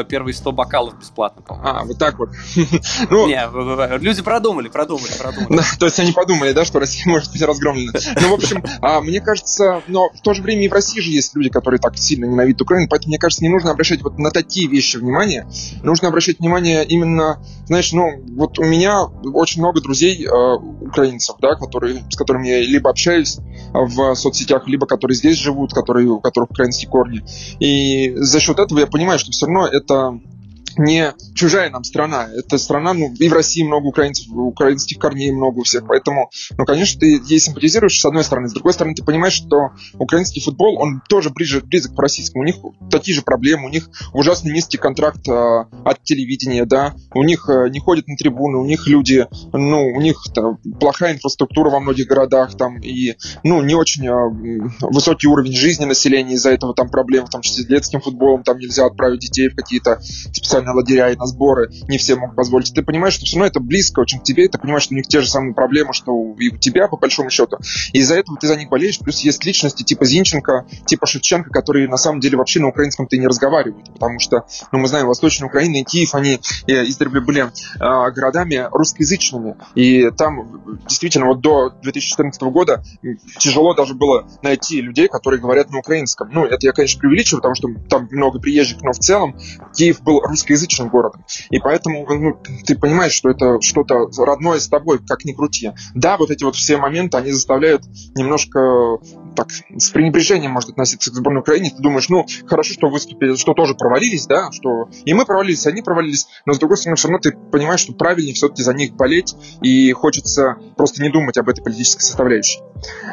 э, первые 100 бокалов бесплатно,
по-моему. А, вот так вот.
ну, не, люди продумали, продумали, продумали.
Да, то есть они подумали, да, что Россия может быть разгромлена. Ну, в общем, а, мне кажется, но в то же время и в России же есть люди, которые так сильно ненавидят Украину, поэтому, мне кажется, не нужно обращать вот на такие вещи внимание. Нужно обращать внимание именно, знаешь, ну, вот у меня очень много друзей э, украинцев, да, которые, с которыми я либо общаюсь в соцсетях, либо которые здесь живут, которые, у которых украинские корни. И за счет этого я понимаю, что все равно это не чужая нам страна. Это страна, ну, и в России много украинцев, украинских корней много у всех. Поэтому, ну, конечно, ты ей симпатизируешь, с одной стороны. С другой стороны, ты понимаешь, что украинский футбол, он тоже ближе, близок к российскому. У них такие же проблемы, у них ужасно низкий контракт э, от телевидения, да, у них э, не ходят на трибуны, у них люди, ну, у них там, плохая инфраструктура во многих городах, там, и, ну, не очень э, высокий уровень жизни населения, из-за этого там проблемы, в том числе с детским футболом, там нельзя отправить детей в какие-то специальные на лагеря и на сборы не все могут позволить. Ты понимаешь, что все равно это близко очень к тебе, и ты понимаешь, что у них те же самые проблемы, что и у тебя, по большому счету. И из-за этого ты за них болеешь. Плюс есть личности типа Зинченко, типа Шевченко, которые на самом деле вообще на украинском-то и не разговаривают. Потому что, ну, мы знаем, Восточная Украина и Киев, они э, издревле были э, городами русскоязычными. И там действительно вот до 2014 года тяжело даже было найти людей, которые говорят на украинском. Ну, это я, конечно, преувеличиваю, потому что там много приезжих, но в целом Киев был русскоязычным городом. И поэтому ну, ты понимаешь, что это что-то родное с тобой, как ни крути. Да, вот эти вот все моменты, они заставляют немножко так с пренебрежением может относиться к сборной Украины. Ты думаешь, ну, хорошо, что выступили, что тоже провалились, да, что и мы провалились, и они провалились, но с другой стороны, все равно ты понимаешь, что правильнее все-таки за них болеть, и хочется просто не думать об этой политической составляющей.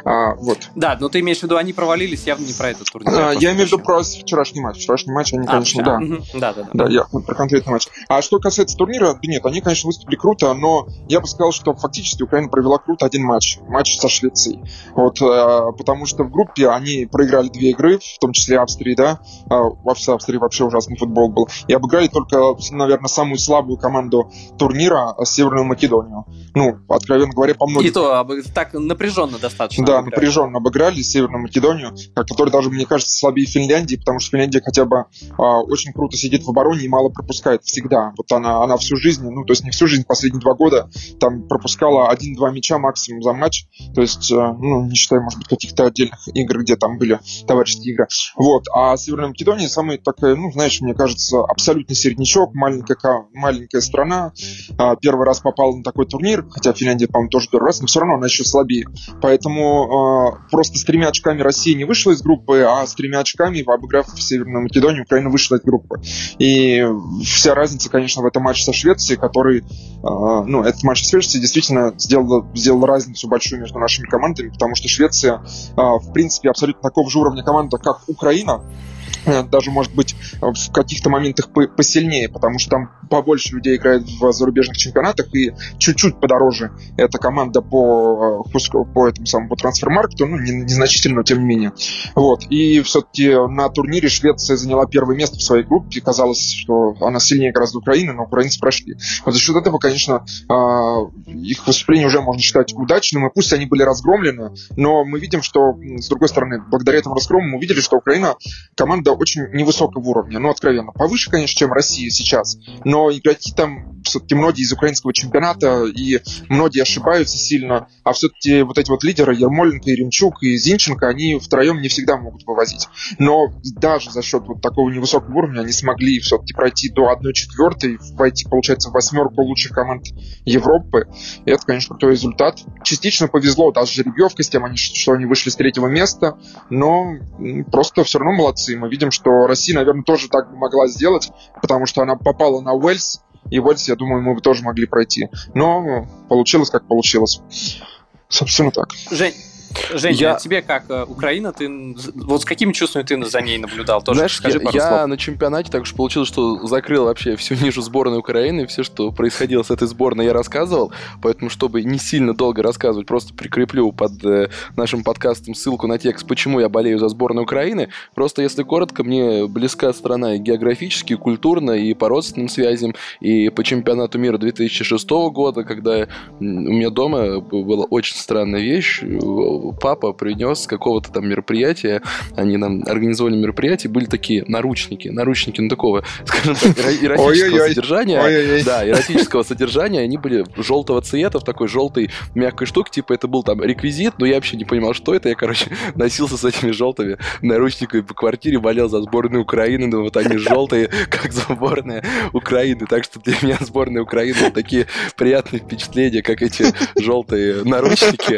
А, вот.
Да, но ты имеешь в виду, они провалились явно не про этот турнир.
А, я имею в виду про вчерашний матч. Вчерашний матч они, а, конечно, да. Угу. да. Да, да,
да.
я про конкретный матч. А что касается турнира, да нет, они, конечно, выступили круто, но я бы сказал, что фактически Украина провела круто один матч. Матч со Швецией. Вот, э, потому что в группе они проиграли две игры, в том числе Австрии, да. Э, в Австрии вообще ужасный футбол был. И обыграли только, наверное, самую слабую команду турнира Северную Македонию. Ну, откровенно говоря, по многим...
И то так напряженно достаточно.
Да, обыграли. напряженно обыграли Северную Македонию, которая даже, мне кажется, слабее Финляндии, потому что Финляндия хотя бы э, очень круто сидит в обороне и мало пропускает всегда. Вот она, она всю жизнь, ну, то есть не всю жизнь, последние два года, там пропускала один-два мяча максимум за матч. То есть, э, ну, не считая, может быть, каких-то отдельных игр, где там были товарищеские игры. Вот. А Северная Македония самая такая, ну, знаешь, мне кажется, абсолютно середнячок, маленькая, маленькая страна. А, первый раз попала на такой турнир, хотя Финляндия, по-моему, тоже первый раз, но все равно она еще слабее. Поэтому э, просто с тремя очками Россия не вышла из группы, а с тремя очками, обыграв Северную Македонию, Украина вышла из группы. И вся разница, конечно, в этом матче со Швецией, который, э, ну, этот матч с Швецией действительно сделал, сделал разницу большую между нашими командами, потому что Швеция, э, в принципе, абсолютно такого же уровня команда, как Украина, даже, может быть, в каких-то моментах посильнее, потому что там побольше людей играет в зарубежных чемпионатах и чуть-чуть подороже эта команда по, э, по этому самому по трансфермаркету, ну, незначительно, но тем не менее. Вот. И все-таки на турнире Швеция заняла первое место в своей группе. Казалось, что она сильнее гораздо Украины, но украинцы прошли. Вот за счет этого, конечно, их выступление уже можно считать удачным, и пусть они были разгромлены, но мы видим, что, с другой стороны, благодаря этому разгрому мы увидели, что Украина команда очень невысокого уровня, ну, откровенно. Повыше, конечно, чем Россия сейчас, но игроки там все-таки многие из украинского чемпионата, и многие ошибаются сильно, а все-таки вот эти вот лидеры, Ермоленко, Иремчук и Зинченко, они втроем не всегда могут вывозить. Но даже за счет вот такого невысокого уровня они смогли все-таки пройти до 1-4, войти, получается, в восьмерку лучших команд Европы. И это, конечно, крутой результат. Частично повезло даже жеребьевка с тем, что они вышли с третьего места, но просто все равно молодцы. Мы видим, что Россия, наверное, тоже так могла сделать, потому что она попала на Уэльс, и Уэльс, я думаю, мы бы тоже могли пройти. Но получилось, как получилось. Собственно, так.
Жень, Женя, я... а тебе как э, Украина, ты вот с какими чувствами ты за ней наблюдал? Тоже
Знаешь, скажи пару я слов. на чемпионате так уж получилось, что закрыл вообще всю нишу сборной Украины, все, что происходило с этой сборной, я рассказывал, поэтому, чтобы не сильно долго рассказывать, просто прикреплю под э, нашим подкастом ссылку на текст, почему я болею за сборную Украины. Просто, если коротко, мне близка страна и географически, и культурно, и по родственным связям, и по чемпионату мира 2006 года, когда у меня дома была очень странная вещь, папа принес какого-то там мероприятия, они нам организовали мероприятие, были такие наручники, наручники, ну такого, скажем так, эротического содержания. Да, эротического содержания, они были желтого цвета, в такой желтой мягкой штуке, типа это был там реквизит, но я вообще не понимал, что это, я, короче, носился с этими желтыми наручниками по квартире, болел за сборную Украины, но вот они желтые, как сборная Украины, так что для меня сборная Украины такие приятные впечатления, как эти желтые наручники.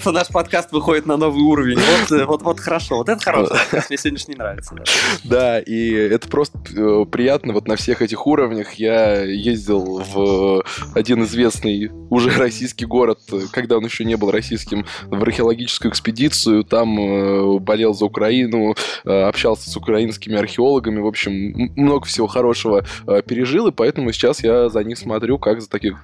Наконец-то наш подкаст выходит на новый уровень. Вот, э, вот, вот хорошо. Вот это хорошо. Мне сегодняшний нравится. Да.
да, и это просто э, приятно. Вот на всех этих уровнях я ездил в один известный уже российский город, когда он еще не был российским, в археологическую экспедицию. Там э, болел за Украину, общался с украинскими археологами. В общем, много всего хорошего пережил, и поэтому сейчас я за них смотрю, как за таких,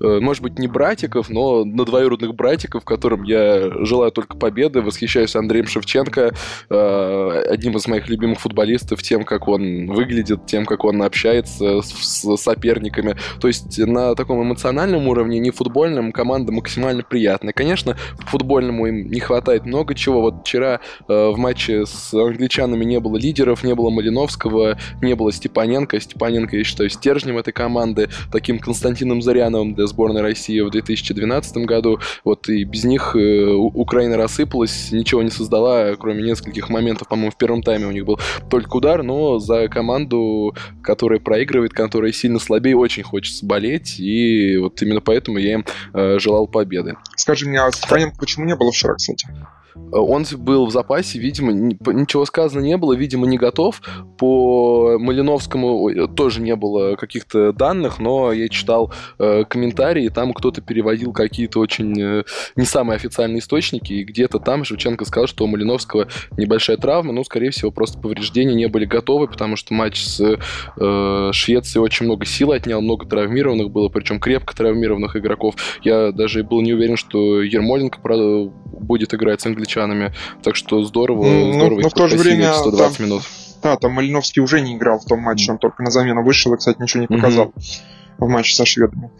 может быть, не братиков, но на двоюродных братиков, которым я желаю только победы, восхищаюсь Андреем Шевченко, э, одним из моих любимых футболистов, тем, как он выглядит, тем, как он общается с соперниками. То есть на таком эмоциональном уровне, не футбольном, команда максимально приятная. Конечно, футбольному им не хватает много чего. Вот вчера э, в матче с англичанами не было лидеров, не было Малиновского, не было Степаненко. Степаненко, я считаю, стержнем этой команды, таким Константином Заряновым для сборной России в 2012 году. Вот и без них э, Украина рассыпалась, ничего не создала, кроме нескольких моментов, по-моему, в первом тайме у них был только удар, но за команду, которая проигрывает, которая сильно слабее, очень хочется болеть, и вот именно поэтому я им э, желал победы.
Скажи мне, а Степаненко почему не было вчера, кстати?
Он был в запасе, видимо, ничего сказано не было, видимо, не готов. По Малиновскому тоже не было каких-то данных, но я читал э, комментарии, там кто-то переводил какие-то очень э, не самые официальные источники, и где-то там Шевченко сказал, что у Малиновского небольшая травма, ну, скорее всего, просто повреждения не были готовы, потому что матч с э, Швецией очень много сил отнял, много травмированных было, причем крепко травмированных игроков. Я даже был не уверен, что Ермоленко будет играть с англичанами англичанами. Так что здорово, ну, здорово
но в то же время 120 там, минут. Да, там Малиновский уже не играл в том матче, он только на замену вышел и, кстати, ничего не показал mm-hmm. в матче со шведами.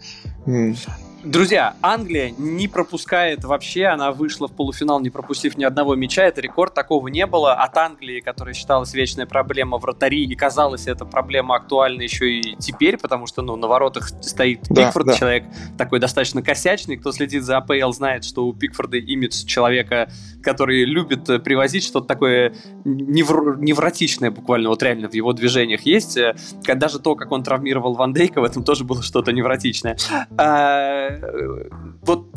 Друзья, Англия не пропускает вообще, она вышла в полуфинал, не пропустив ни одного мяча, это рекорд, такого не было. От Англии, которая считалась вечная проблема вратари, и казалось, эта проблема актуальна еще и теперь, потому что, ну, на воротах стоит да, Пикфорд, да. человек такой достаточно косячный, кто следит за АПЛ, знает, что у Пикфорда имидж человека, который любит привозить что-то такое невр... невротичное буквально, вот реально в его движениях есть. Даже то, как он травмировал Ван Дейка, в этом тоже было что-то невротичное. Вот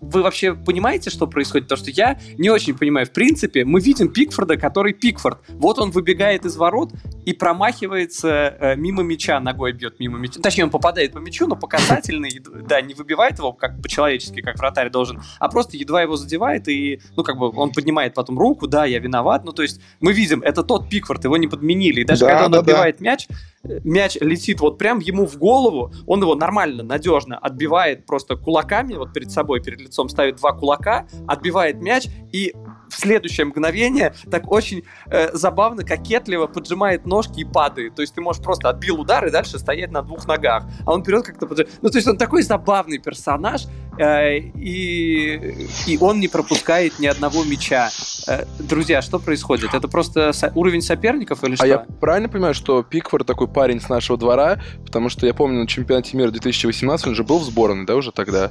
вы вообще понимаете, что происходит? То, что я не очень понимаю. В принципе, мы видим Пикфорда, который Пикфорд. Вот он выбегает из ворот и промахивается э, мимо мяча, ногой бьет мимо мяча. Точнее, он попадает по мячу, но показательный, да, не выбивает его как по-человечески, как вратарь должен, а просто едва его задевает, и, ну, как бы он поднимает потом руку, да, я виноват. Ну, то есть мы видим, это тот Пикфорд, его не подменили. И даже да, когда он да, отбивает да. мяч, мяч летит вот прям ему в голову, он его нормально, надежно отбивает просто кулаками, вот перед собой, перед лицом ставит два кулака, отбивает мяч и в следующее мгновение так очень э, забавно, кокетливо поджимает ножки и падает. То есть ты можешь просто отбил удар и дальше стоять на двух ногах. А он вперед как-то поджимает. Ну, то есть он такой забавный персонаж, и, и он не пропускает ни одного мяча. Э, друзья, что происходит? Это просто со- уровень соперников или что?
А я правильно понимаю, что Пикфорд такой парень с нашего двора? Потому что я помню на чемпионате мира 2018 он же был в сборной, да, уже тогда?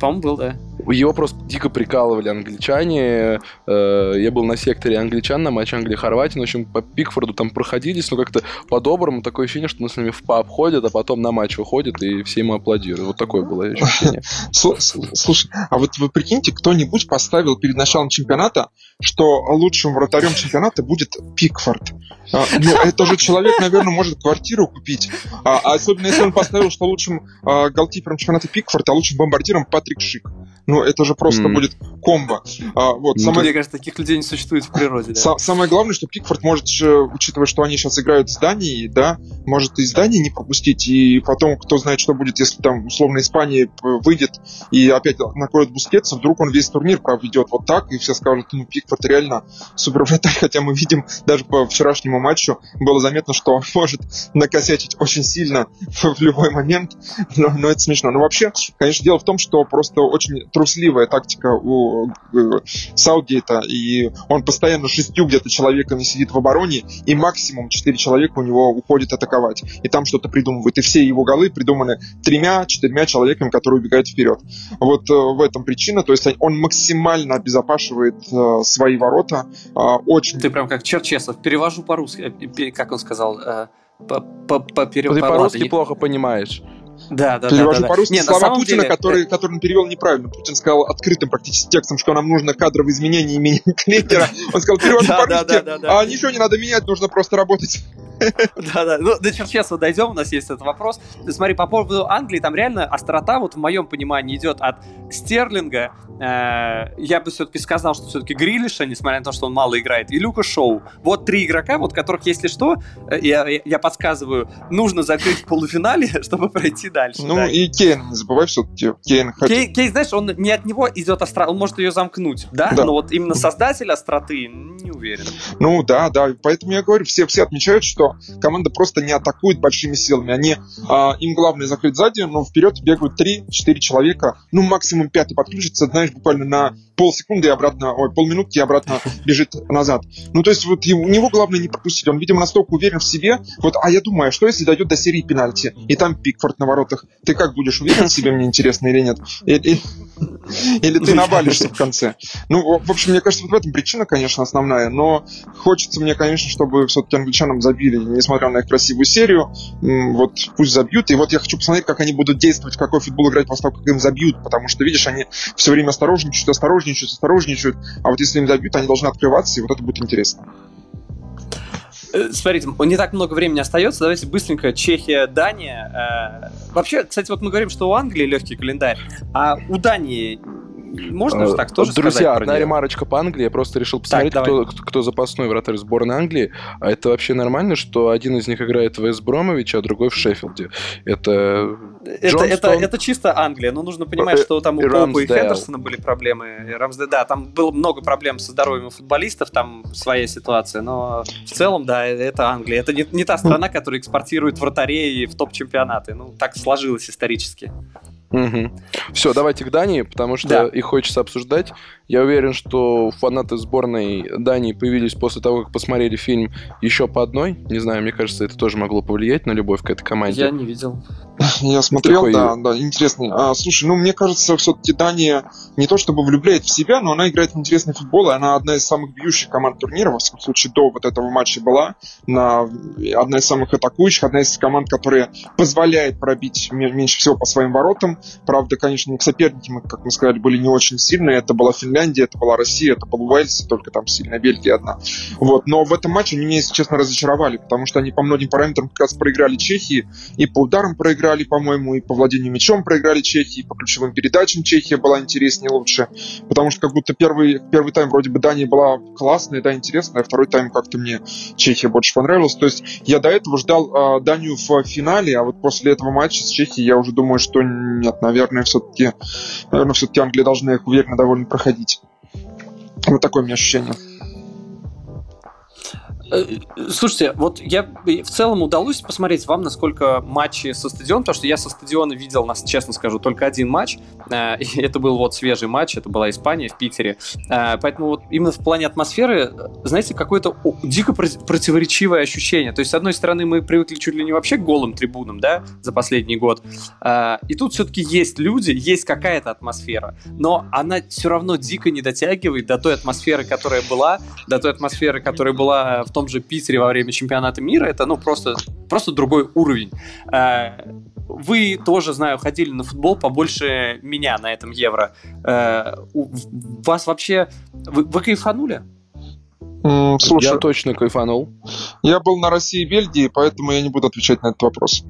По-моему, был, да.
Его просто дико прикалывали англичане. Э, я был на секторе англичан на матче Англии-Хорватии. В общем, по Пикфорду там проходились, но как-то по-доброму. Такое ощущение, что он с нами в паб ходит, а потом на матч выходит, и все ему аплодируют. Вот такое было ощущение.
Слушай, а вот вы прикиньте, кто-нибудь поставил перед началом чемпионата, что лучшим вратарем чемпионата будет Пикфорд. А, ну, это же человек, наверное, может квартиру купить. А, особенно если он поставил, что лучшим а, голкипером чемпионата Пикфорд, а лучшим бомбардиром Патрик Шик. Ну, это же просто mm. будет комбо.
А, вот, ну, самое... Мне кажется, таких людей не существует в природе. Да?
самое главное, что Пикфорд может, учитывая, что они сейчас играют в Дании, да, может из Дании не пропустить, и потом, кто знает, что будет, если там, условно, Испания выйдет и опять накроет Бускетса, вдруг он весь турнир проведет вот так, и все скажут, ну, Пикфорд реально супер вратарь, хотя мы видим даже по вчерашнему матчу, было заметно, что он может накосячить очень сильно в любой момент, но, но это смешно. Но вообще, конечно, дело в том, что просто очень трусливая тактика у э, Саудгейта, и он постоянно шестью где-то человеками сидит в обороне, и максимум четыре человека у него уходит атаковать, и там что-то придумывает. И все его голы придуманы тремя-четырьмя человеками, которые убегают вперед. Вот э, в этом причина, то есть он максимально обезопашивает э, свои ворота. Э, очень...
Ты прям как Черчесов, перевожу по-русски, как он сказал, э, по, по,
по, по, Ты по-русски плохо понимаешь.
Да, да,
Перевожу
да, да,
по-русски слова Путина, деле... который, который он перевел неправильно. Путин сказал открытым практически текстом, что нам нужно кадровые изменения имени тренера. Он сказал, перевожу по-русски, а ничего не надо менять, нужно просто работать.
Да-да, ну до Черчесова дойдем, у нас есть этот вопрос. Смотри, по поводу Англии, там реально острота, вот в моем понимании, идет от Стерлинга, э, я бы все-таки сказал, что все-таки Грилиша, несмотря на то, что он мало играет, и Люка Шоу. Вот три игрока, вот которых, если что, э, я, я подсказываю, нужно закрыть в полуфинале, чтобы пройти дальше.
Ну да. и Кейн, не забывай все-таки. Кейн,
Кей, Кейн, знаешь, он не от него идет острота, он может ее замкнуть, да? да? Но вот именно создатель остроты, не уверен.
Ну да, да, поэтому я говорю, все, все отмечают, что команда просто не атакует большими силами. Они, а, им главное закрыть сзади, но вперед бегают 3-4 человека, ну максимум 5 подключится, знаешь, буквально на полсекунды и обратно, ой, полминутки и обратно бежит назад. Ну, то есть вот у него главное не пропустить. Он, видимо, настолько уверен в себе. Вот, а я думаю, что если дойдет до серии пенальти, и там Пикфорд на воротах, ты как будешь уверен в себе, мне интересно, или нет? Или, или ты навалишься в конце? Ну, в общем, мне кажется, вот в этом причина, конечно, основная, но хочется мне, конечно, чтобы все-таки англичанам забили, несмотря на их красивую серию, вот пусть забьют, и вот я хочу посмотреть, как они будут действовать, какой футбол играть после того, как им забьют, потому что, видишь, они все время осторожничают, осторожничают, осторожничают, а вот если им забьют, они должны открываться, и вот это будет интересно.
Э, смотрите, не так много времени остается. Давайте быстренько Чехия, Дания. Э, вообще, кстати, вот мы говорим, что у Англии легкий календарь, а у Дании можно же так тоже
Друзья,
сказать
одна ремарочка по Англии. Я просто решил посмотреть, так, кто, кто запасной вратарь сборной Англии. А это вообще нормально, что один из них играет в Эсбромович, а другой в Шеффилде. Это
это, это, это чисто Англия, но нужно понимать, что там у Попа и Хендерсона были проблемы. Рамсдейл, да, там было много проблем со здоровьем футболистов, там своя ситуация, но в целом, да, это Англия. Это не, не та страна, которая экспортирует вратарей в топ-чемпионаты. Ну, так сложилось исторически.
Угу. Все, давайте к Дании, потому что да. их хочется обсуждать. Я уверен, что фанаты сборной Дании появились после того, как посмотрели фильм еще по одной. Не знаю, мне кажется, это тоже могло повлиять на любовь к этой команде.
Я не видел.
Я смотрел, Такой... да, да, интересный. А, слушай, ну мне кажется, все-таки Дания не то чтобы влюбляет в себя, но она играет в интересный футбол, и она одна из самых бьющих команд турнира, во всяком случае, до вот этого матча была. На... Одна из самых атакующих, одна из команд, которая позволяет пробить меньше всего по своим воротам. Правда, конечно, соперники, мы, как мы сказали, были не очень сильные. Это была Финляндия, это была Россия, это был Уэльс, только там сильная Бельгия одна. Вот. Но в этом матче они меня, если честно, разочаровали, потому что они по многим параметрам как раз проиграли Чехии, и по ударам проиграли, по-моему, и по владению мячом проиграли Чехии, и по ключевым передачам Чехия была интереснее, лучше. Потому что как будто первый, первый тайм вроде бы Дания была классная, да, интересная, а второй тайм как-то мне Чехия больше понравилась. То есть я до этого ждал э, Данию в финале, а вот после этого матча с Чехией я уже думаю, что нет, наверное, все-таки наверное, все-таки Англия должна их уверенно довольно проходить. Вот такое у меня ощущение.
Э, слушайте, вот я в целом удалось посмотреть вам, насколько матчи со стадиона, потому что я со стадиона видел, нас, честно скажу, только один матч. Э, это был вот свежий матч, это была Испания в Питере. Э, поэтому вот именно в плане атмосферы, знаете, какое-то дико противоречивое ощущение. То есть, с одной стороны, мы привыкли чуть ли не вообще к голым трибунам, да, за последний год. И тут все-таки есть люди, есть какая-то атмосфера, но она все равно дико не дотягивает до той атмосферы, которая была, до той атмосферы, которая была в том же Питере во время чемпионата мира, это ну просто, просто другой уровень. Э, вы тоже, знаю, ходили на футбол побольше меня на этом Евро. Э, вас вообще... Вы, вы кайфанули?
Слушай, я точно кайфанул.
Я был на России и Бельгии, поэтому я не буду отвечать на этот вопрос.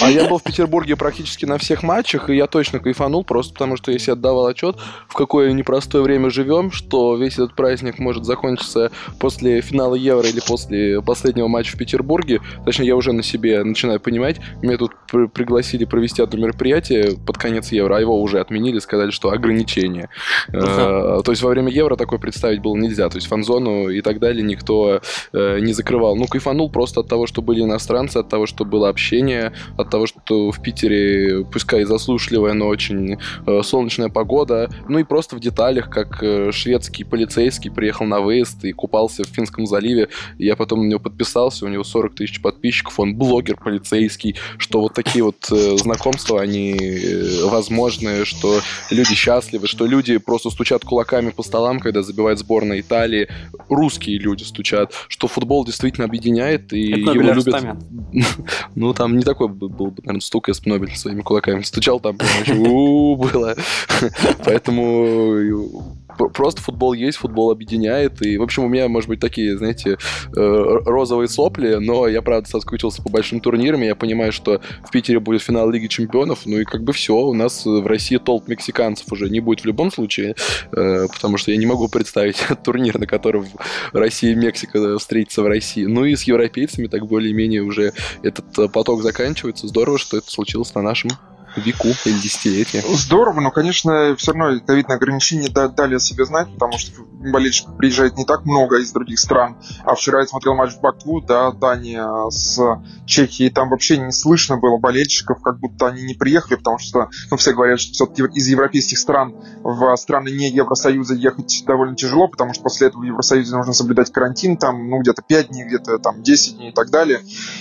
А я был в Петербурге практически на всех матчах, и я точно кайфанул, просто потому что я себе отдавал отчет, в какое непростое время живем, что весь этот праздник может закончиться после финала Евро или после последнего матча в Петербурге. Точнее, я уже на себе начинаю понимать. Меня тут пригласили провести одно мероприятие под конец Евро, а его уже отменили, сказали, что ограничения. Uh-huh. То есть во время Евро такое представить было нельзя. То есть фан-зону и так далее никто э, не закрывал. Ну, кайфанул просто от того, что были иностранцы, от того, что было общение, от того, что в Питере, пускай и засушливая, но очень э, солнечная погода. Ну и просто в деталях, как э, шведский полицейский приехал на выезд и купался в Финском заливе. Я потом на него подписался, у него 40 тысяч подписчиков, он блогер полицейский, что вот такие вот э, знакомства, они э, возможны, что люди счастливы, что люди просто стучат кулаками по столам, когда забивают сборную Эвертона, Италии, русские люди стучат, что футбол действительно объединяет, и Это его любят... Ну, там не такой был бы, наверное, стук, если бы Нобель своими кулаками стучал, там было. Поэтому просто футбол есть, футбол объединяет. И, в общем, у меня, может быть, такие, знаете, э, розовые сопли, но я, правда, соскучился по большим турнирам. Я понимаю, что в Питере будет финал Лиги Чемпионов. Ну и как бы все, у нас в России толп мексиканцев уже не будет в любом случае, э, потому что я не могу представить турнир, на котором Россия и Мексика встретятся в России. Ну и с европейцами так более-менее уже этот э, поток заканчивается. Здорово, что это случилось на нашем веку или десятилетия.
Здорово, но, конечно, все равно ковидные ограничения дали о себе знать, потому что болельщиков приезжает не так много из других стран. А вчера я смотрел матч в Баку, да, Дания с Чехией, там вообще не слышно было болельщиков, как будто они не приехали, потому что, ну, все говорят, что все-таки из европейских стран в страны не Евросоюза ехать довольно тяжело, потому что после этого в Евросоюзе нужно соблюдать карантин, там, ну, где-то 5 дней, где-то там 10 дней и так далее.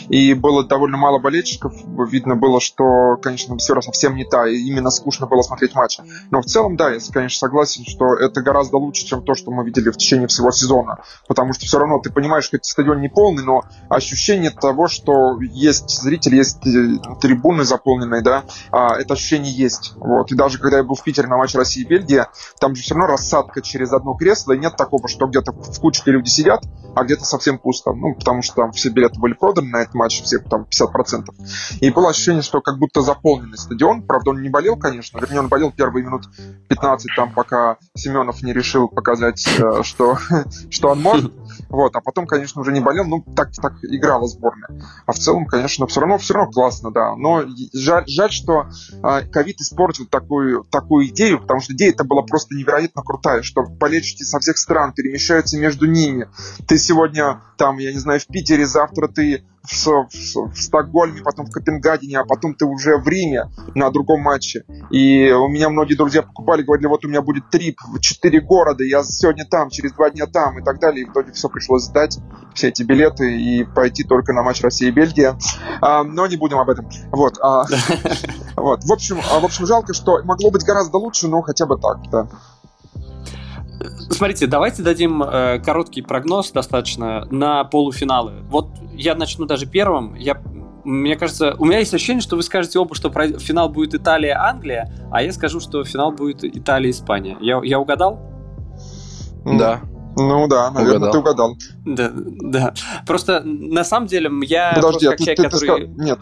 И было довольно мало болельщиков, видно было, что, конечно, все атмосфера совсем не та, и именно скучно было смотреть матч. Но в целом, да, я, конечно, согласен, что это гораздо лучше, чем то, что мы видели в течение всего сезона. Потому что все равно ты понимаешь, что стадион не полный, но ощущение того, что есть зрители, есть э, трибуны заполненные, да, а, это ощущение есть. Вот. И даже когда я был в Питере на матче России и Бельгии, там же все равно рассадка через одно кресло, и нет такого, что где-то в кучке люди сидят, а где-то совсем пусто. Ну, потому что там все билеты были проданы на этот матч, все там 50%. И было ощущение, что как будто заполненность стадион. Правда, он не болел, конечно. Вернее, он болел первые минут 15, там, пока Семенов не решил показать, э, что, что он может. Вот, а потом, конечно, уже не болел, ну, так, так играла сборная. А в целом, конечно, все равно, все равно классно, да. Но жаль, жаль что а, ковид э, испортил такую, такую идею, потому что идея это была просто невероятно крутая, что болельщики со всех стран перемещаются между ними. Ты сегодня там, я не знаю, в Питере, завтра ты в, в, в Стокгольме, потом в Копенгагене, а потом ты уже в Риме на другом матче. И у меня многие друзья покупали, говорили, вот у меня будет трип в четыре города, я сегодня там, через два дня там и так далее. И в итоге все пришлось сдать, все эти билеты и пойти только на матч России и Бельгия. А, но не будем об этом. Вот. А, вот. В общем, а, в общем, жалко, что могло быть гораздо лучше, но хотя бы так, да.
Смотрите, давайте дадим э, короткий прогноз достаточно на полуфиналы. Вот я начну даже первым. Я, мне кажется, у меня есть ощущение, что вы скажете оба, что финал будет Италия-Англия, а я скажу, что финал будет Италия-Испания. Я, я угадал?
Да.
Ну да, наверное, угадал. ты угадал.
Да, да. Просто на самом деле я
Подожди, а ты, человек, ты, который... Ты Нет,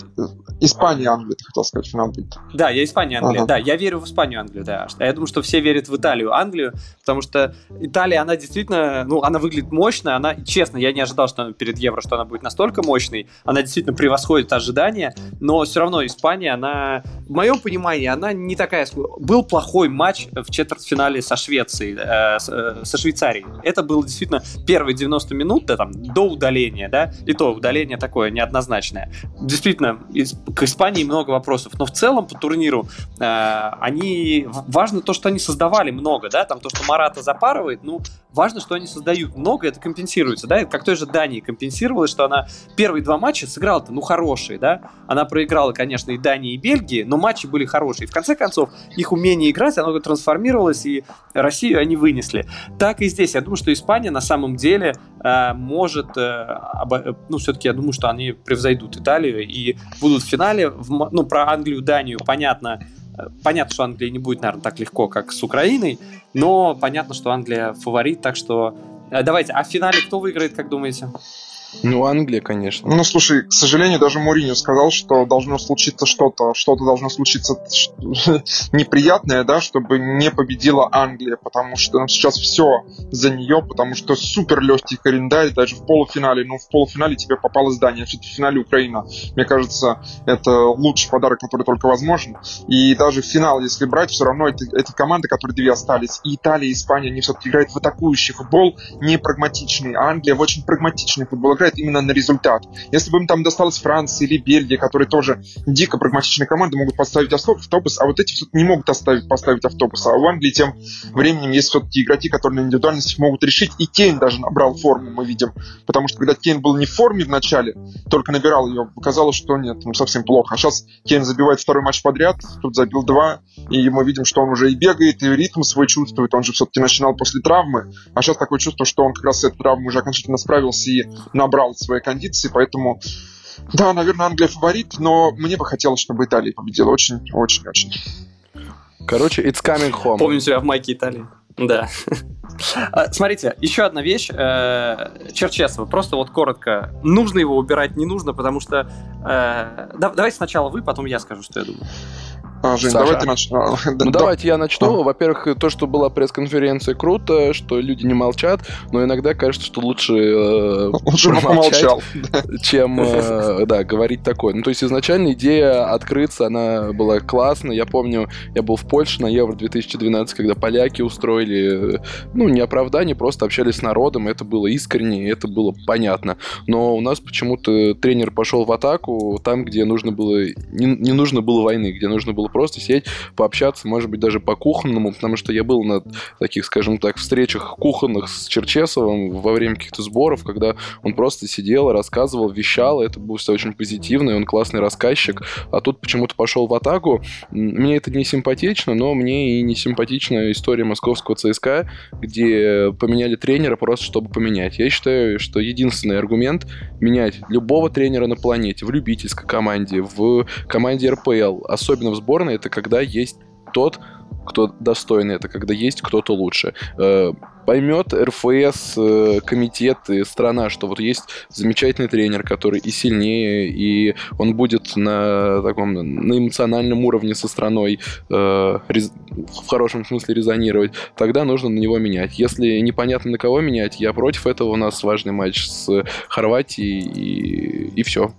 Испания, Англия, ты хотел сказать, финал будет.
Да, я Испания, Англия, ага. да. Я верю в Испанию, Англию, да. А я думаю, что все верят в Италию, Англию, потому что Италия, она действительно, ну, она выглядит мощно, она, честно, я не ожидал, что перед Евро, что она будет настолько мощной, она действительно превосходит ожидания, но все равно Испания, она, в моем понимании, она не такая... Был плохой матч в четвертьфинале со Швецией, э, э, со Швейцарией. Это было действительно первые 90 минут, да, там, до удаления, да, и то удаление такое неоднозначное. Действительно, к Испании много вопросов, но в целом по турниру э, они, важно то, что они создавали много, да, там то, что Марата запарывает, ну, важно, что они создают много, это компенсируется, да, как той же Дании компенсировалось, что она первые два матча сыграла-то, ну, хорошие, да, она проиграла, конечно, и Дании, и Бельгии, но матчи были хорошие. В конце концов, их умение играть, оно трансформировалось, и Россию они вынесли. Так и здесь. Я думаю, что Испания на самом деле э, может, э, обо... ну, все-таки я думаю, что они превзойдут Италию и будут в финале. В, ну, про Англию, Данию понятно, Понятно, что Англия не будет, наверное, так легко, как с Украиной, но понятно, что Англия фаворит, так что э, давайте, а в финале кто выиграет, как думаете?
Ну, Англия, конечно.
Ну, слушай, к сожалению, даже Муриню сказал, что должно случиться что-то, что-то должно случиться неприятное, да, чтобы не победила Англия, потому что ну, сейчас все за нее, потому что супер легкий календарь, даже в полуфинале, ну, в полуфинале тебе попало Дания, в финале Украина. Мне кажется, это лучший подарок, который только возможен. И даже финал, если брать, все равно это, эти команды, которые две остались, и Италия, и Испания, они все-таки играют в атакующий футбол, не прагматичный, а Англия в очень прагматичный футбол играет играет именно на результат. Если бы им там досталась Франция или Бельгия, которые тоже дико прагматичные команды, могут поставить автобус, а вот эти не могут оставить, поставить автобус. А у Англии тем временем есть все-таки игроки, которые на индивидуальности могут решить. И Кейн даже набрал форму, мы видим. Потому что когда Кейн был не в форме в начале, только набирал ее, показалось, что нет, ну совсем плохо. А сейчас Кейн забивает второй матч подряд, тут забил два, и мы видим, что он уже и бегает, и ритм свой чувствует. Он же все-таки начинал после травмы, а сейчас такое чувство, что он как раз с этой травмой уже окончательно справился и набрал свои кондиции, поэтому да, наверное, Англия фаворит, но мне бы хотелось, чтобы Италия победила. Очень, очень, очень.
Короче, it's coming home.
Помню тебя в майке Италии. Да. А, смотрите, еще одна вещь. Э, Черчесова. Просто вот коротко. Нужно его убирать, не нужно, потому что... Э, давайте сначала вы, потом я скажу, что я думаю.
А, Жень, Саша. давай ты. Ну, давайте я начну. Во-первых, то, что была пресс-конференция, круто, что люди не молчат, но иногда кажется, что лучше, э, лучше помолчать, чем э, да, говорить такое. Ну, то есть изначально идея открыться, она была классная. Я помню, я был в Польше на Евро 2012, когда поляки устроили, ну, не оправдание, просто общались с народом, это было искренне, это было понятно. Но у нас почему-то тренер пошел в атаку там, где нужно было, не, не нужно было войны, где нужно было просто сидеть, пообщаться, может быть, даже по кухонному, потому что я был на таких, скажем так, встречах кухонных с Черчесовым во время каких-то сборов, когда он просто сидел, рассказывал, вещал, это было все очень позитивно, и он классный рассказчик, а тут почему-то пошел в атаку. Мне это не симпатично, но мне и не симпатична история московского ЦСКА, где поменяли тренера просто чтобы поменять. Я считаю, что единственный аргумент менять любого тренера на планете в любительской команде, в команде РПЛ, особенно в сборной, стороны, это когда есть тот, кто достойный, это когда есть кто-то лучше. Э, поймет РФС, э, комитет и страна, что вот есть замечательный тренер, который и сильнее, и он будет на таком на эмоциональном уровне со страной э, в хорошем смысле резонировать, тогда нужно на него менять. Если непонятно на кого менять, я против этого. У нас важный матч с Хорватией и, и все.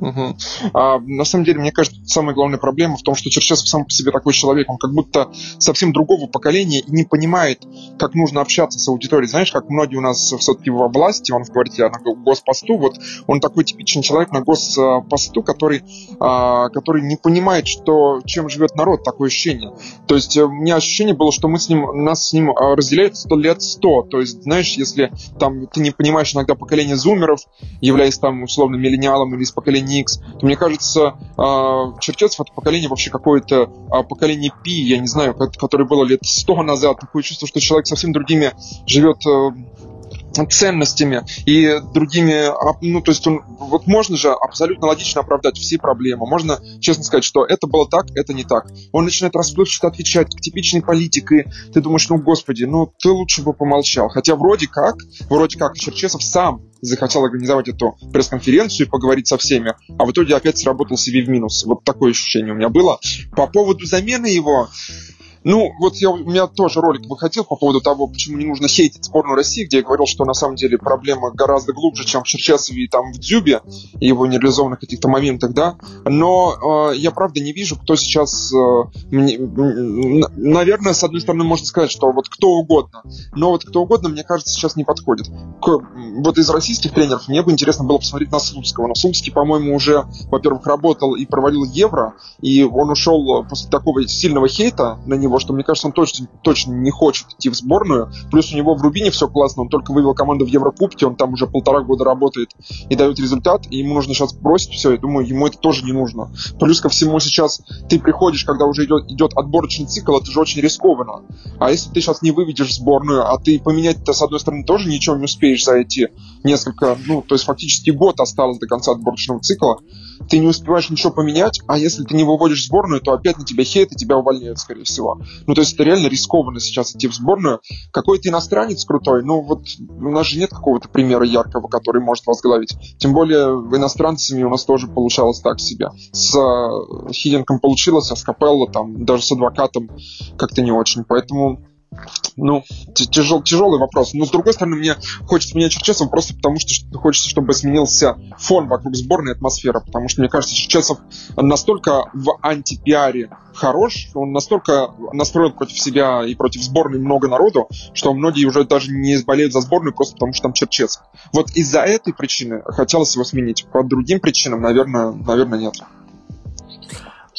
Угу. А, на самом деле, мне кажется, самая главная проблема в том, что Черчесов сам по себе такой человек, он как будто совсем другого поколения и не понимает, как нужно общаться с аудиторией. Знаешь, как многие у нас все-таки в области, он говорит, я на госпосту, вот он такой типичный человек на госпосту, который, а, который не понимает, что, чем живет народ, такое ощущение. То есть э, у меня ощущение было, что мы с ним, нас с ним а, разделяют сто лет сто. То есть, знаешь, если там ты не понимаешь иногда поколение зумеров, являясь там условно миллениалом или из поколения Никс, то мне кажется, э, Черчесов это поколение вообще какое-то э, поколение Пи, я не знаю, которое было лет сто назад. Такое чувство, что человек совсем другими живет э, ценностями и другими, ну, то есть он, вот можно же абсолютно логично оправдать все проблемы, можно честно сказать, что это было так, это не так. Он начинает расплывчато отвечать к типичной политике, ты думаешь, ну, господи, ну, ты лучше бы помолчал. Хотя вроде как, вроде как Черчесов сам захотел организовать эту пресс-конференцию и поговорить со всеми, а в итоге опять сработал себе в минус. Вот такое ощущение у меня было. По поводу замены его, ну, вот я, у меня тоже ролик выходил по поводу того, почему не нужно хейтить сборную России, где я говорил, что на самом деле проблема гораздо глубже, чем в Черчесове и там в Дзюбе, и его нереализованных каких-то моментах, да. Но э, я правда не вижу, кто сейчас... Э, мне, наверное, с одной стороны, можно сказать, что вот кто угодно. Но вот кто угодно, мне кажется, сейчас не подходит. К, вот из российских тренеров мне бы интересно было посмотреть на Слуцкого. Но Слуцкий, по-моему, уже, во-первых, работал и проводил Евро, и он ушел после такого сильного хейта на него, что, мне кажется, он точно, точно не хочет идти в сборную. Плюс у него в Рубине все классно, он только вывел команду в Еврокубке, он там уже полтора года работает и дает результат, и ему нужно сейчас бросить все, я думаю, ему это тоже не нужно. Плюс ко всему сейчас ты приходишь, когда уже идет, идет отборочный цикл, это же очень рискованно. А если ты сейчас не выведешь сборную, а ты поменять-то, с одной стороны, тоже ничего не успеешь за эти несколько, ну, то есть фактически год осталось до конца отборочного цикла, ты не успеваешь ничего поменять, а если ты не выводишь в сборную, то опять на тебя хейт, и тебя увольняют, скорее всего. Ну, то есть это реально рискованно сейчас идти в сборную. Какой ты иностранец крутой, ну, вот у нас же нет какого-то примера яркого, который может возглавить. Тем более иностранцами у нас тоже получалось так себе. С э, Хиденком получилось, а с Капелло, там, даже с адвокатом как-то не очень. Поэтому Ну, тяжел, тяжелый вопрос. Но с другой стороны, мне хочется менять Черчесов просто потому, что хочется, чтобы сменился фон вокруг сборной атмосфера. Потому что, мне кажется, Черчесов настолько в антипиаре хорош, он настолько настроен против себя и против сборной много народу, что многие уже даже не болеют за сборную просто потому, что там Черчесов. Вот из-за этой причины хотелось его сменить. По другим причинам, наверное, наверное, нет.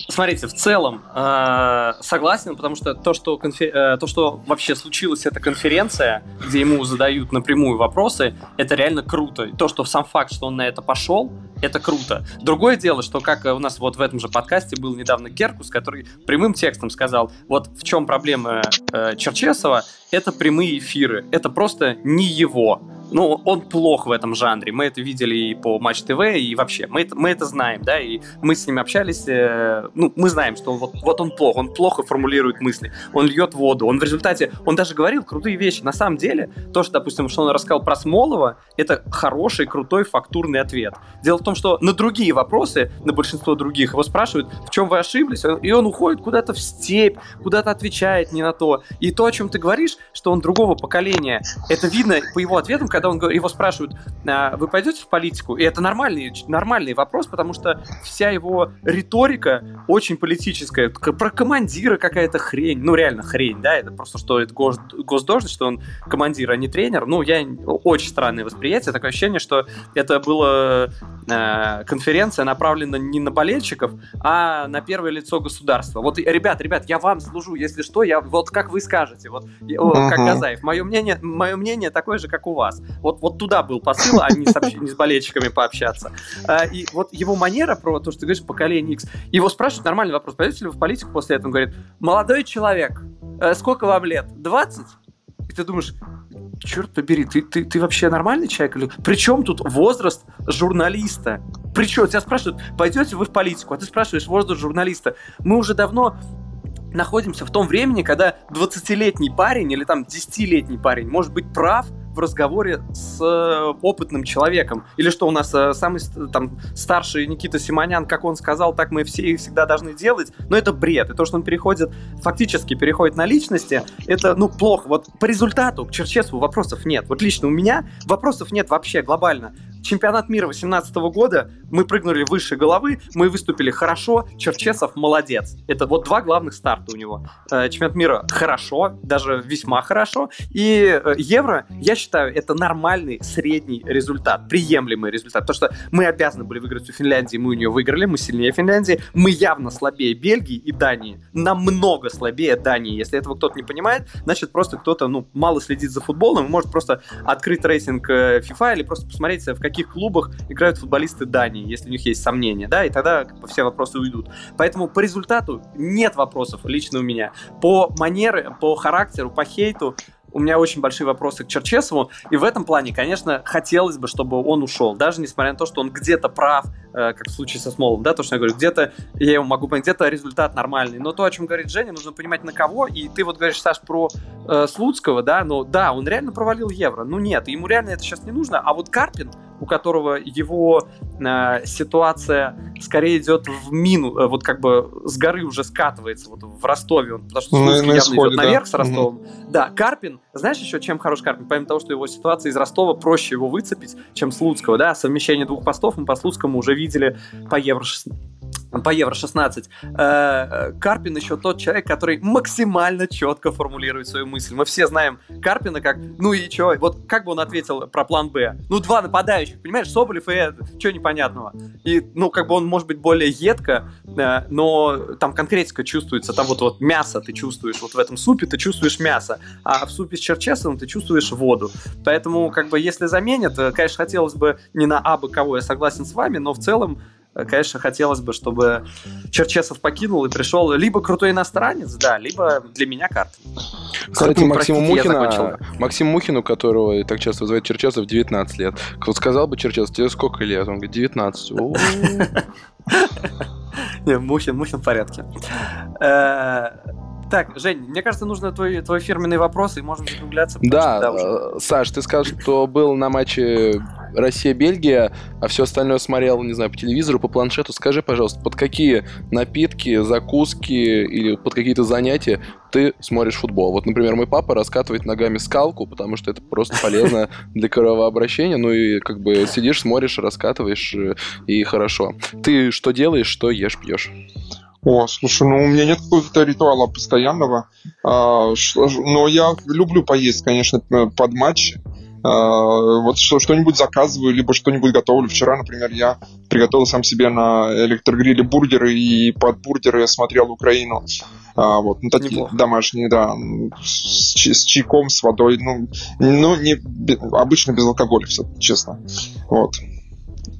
Смотрите, в целом э, согласен, потому что то что, конфер... э, то, что вообще случилась эта конференция, где ему задают напрямую вопросы, это реально круто. То, что сам факт, что он на это пошел, это круто. Другое дело, что как у нас вот в этом же подкасте был недавно Геркус, который прямым текстом сказал, вот в чем проблема э, Черчесова, это прямые эфиры, это просто не его ну, он плох в этом жанре. Мы это видели и по Матч ТВ, и вообще. Мы это, мы это знаем, да, и мы с ним общались. Э, ну, мы знаем, что вот, вот он плох, он плохо формулирует мысли, он льет воду, он в результате, он даже говорил крутые вещи. На самом деле, то, что, допустим, что он рассказал про Смолова, это хороший, крутой, фактурный ответ. Дело в том, что на другие вопросы, на большинство других, его спрашивают, в чем вы ошиблись, и он уходит куда-то в степь, куда-то отвечает не на то. И то, о чем ты говоришь, что он другого поколения, это видно по его ответам, когда он, его спрашивают, а, вы пойдете в политику? И это нормальный, нормальный вопрос, потому что вся его риторика очень политическая. Про командира какая-то хрень. Ну, реально хрень, да? Это просто, что это гос, госдолжность, что он командир, а не тренер. Ну, я очень странное восприятие. Такое ощущение, что это была э, конференция направлена не на болельщиков, а на первое лицо государства. Вот, ребят, ребят, я вам служу, если что, я вот как вы скажете, вот uh-huh. как Казаев. Мое мнение, мое мнение такое же, как у вас. Вот, вот туда был посыл, а не с, общ... не с болельщиками пообщаться. А, и вот его манера про то, что ты говоришь, поколение X. Его спрашивают, нормальный вопрос, пойдете ли вы в политику после этого? Он говорит, молодой человек, э, сколько вам лет? 20? И ты думаешь, черт побери, ты, ты, ты вообще нормальный человек? Или... Причем тут возраст журналиста? Причем тебя спрашивают, пойдете вы в политику? А ты спрашиваешь возраст журналиста. Мы уже давно находимся в том времени, когда 20-летний парень или там 10-летний парень может быть прав в разговоре с э, опытным человеком. Или что у нас э, самый там старший Никита Симонян, как он сказал, так мы все всегда должны делать. Но это бред. И то, что он переходит, фактически переходит на личности, это, ну, плохо. Вот по результату к Черчесову вопросов нет. Вот лично у меня вопросов нет вообще глобально. Чемпионат мира 2018 года мы прыгнули выше головы, мы выступили хорошо, Черчесов молодец. Это вот два главных старта у него. Э, чемпионат мира хорошо, даже весьма хорошо, и Евро, я считаю, это нормальный средний результат, приемлемый результат. То, что мы обязаны были выиграть у Финляндии, мы у нее выиграли, мы сильнее Финляндии, мы явно слабее Бельгии и Дании, намного слабее Дании. Если этого кто-то не понимает, значит просто кто-то ну, мало следит за футболом и может просто открыть рейтинг э, FIFA или просто посмотреть, в каких клубах играют футболисты Дании, если у них есть сомнения, да, и тогда как бы, все вопросы уйдут. Поэтому по результату нет вопросов лично у меня. По манере, по характеру, по хейту у меня очень большие вопросы к Черчесову, и в этом плане, конечно, хотелось бы, чтобы он ушел, даже несмотря на то, что он где-то прав, э, как в случае со Смолом, да, то, что я говорю, где-то, я его могу понять, где-то результат нормальный, но то, о чем говорит Женя, нужно понимать на кого, и ты вот говоришь, Саш, про э, Слуцкого, да, ну да, он реально провалил Евро, ну нет, ему реально это сейчас не нужно, а вот Карпин, у которого его э, ситуация скорее идет в мину, э, вот как бы с горы уже скатывается, вот в Ростове, он, потому что Слуцкий явно исходе, идет да. наверх с Ростовом. Угу. Да, Карпин, знаешь еще, чем хорош Карпин? Помимо того, что его ситуация из Ростова проще его выцепить, чем Слуцкого, да, совмещение двух постов мы по Слуцкому уже видели по Евро по Евро-16. Э, Карпин еще тот человек, который максимально четко формулирует свою мысль. Мы все знаем Карпина как, ну и что, вот как бы он ответил про план Б? Ну, два нападающих, понимаешь, Соболев и это, непонятного? И, ну, как бы он может быть более едко, э, но там конкретика чувствуется, там вот, вот мясо ты чувствуешь, вот в этом супе ты чувствуешь мясо, а в супе с черчесом ты чувствуешь воду. Поэтому, как бы, если заменят, э, конечно, хотелось бы не на абы кого, я согласен с вами, но в целом конечно, хотелось бы, чтобы Черчесов покинул и пришел либо крутой иностранец, да, либо для меня карта.
Кстати, Максиму Мухину, Максиму Мухину, которого так часто называют Черчесов, 19 лет. Кто сказал бы Черчесов, тебе сколько лет? Он говорит, 19.
Не, Мухин, Мухин в порядке. Так, Жень, мне кажется, нужно твой, твой фирменный вопрос, и можем закругляться.
Да, что, э, Саш, ты сказал, что был на матче Россия-Бельгия, а все остальное смотрел, не знаю, по телевизору, по планшету. Скажи, пожалуйста, под какие напитки, закуски или под какие-то занятия ты смотришь футбол? Вот, например, мой папа раскатывает ногами скалку, потому что это просто полезно для кровообращения. Ну и как бы сидишь, смотришь, раскатываешь, э, и хорошо. Ты что делаешь, что ешь, пьешь?
О, слушай, ну у меня нет какого-то ритуала постоянного, а, но я люблю поесть, конечно, под матч. А, вот что-нибудь заказываю, либо что-нибудь готовлю. Вчера, например, я приготовил сам себе на электрогриле бургеры, и под бургеры я смотрел Украину. А, вот, ну, такие Неплохо. домашние, да, с, с чайком, с водой, ну, ну не, обычно без алкоголя все, честно. Вот.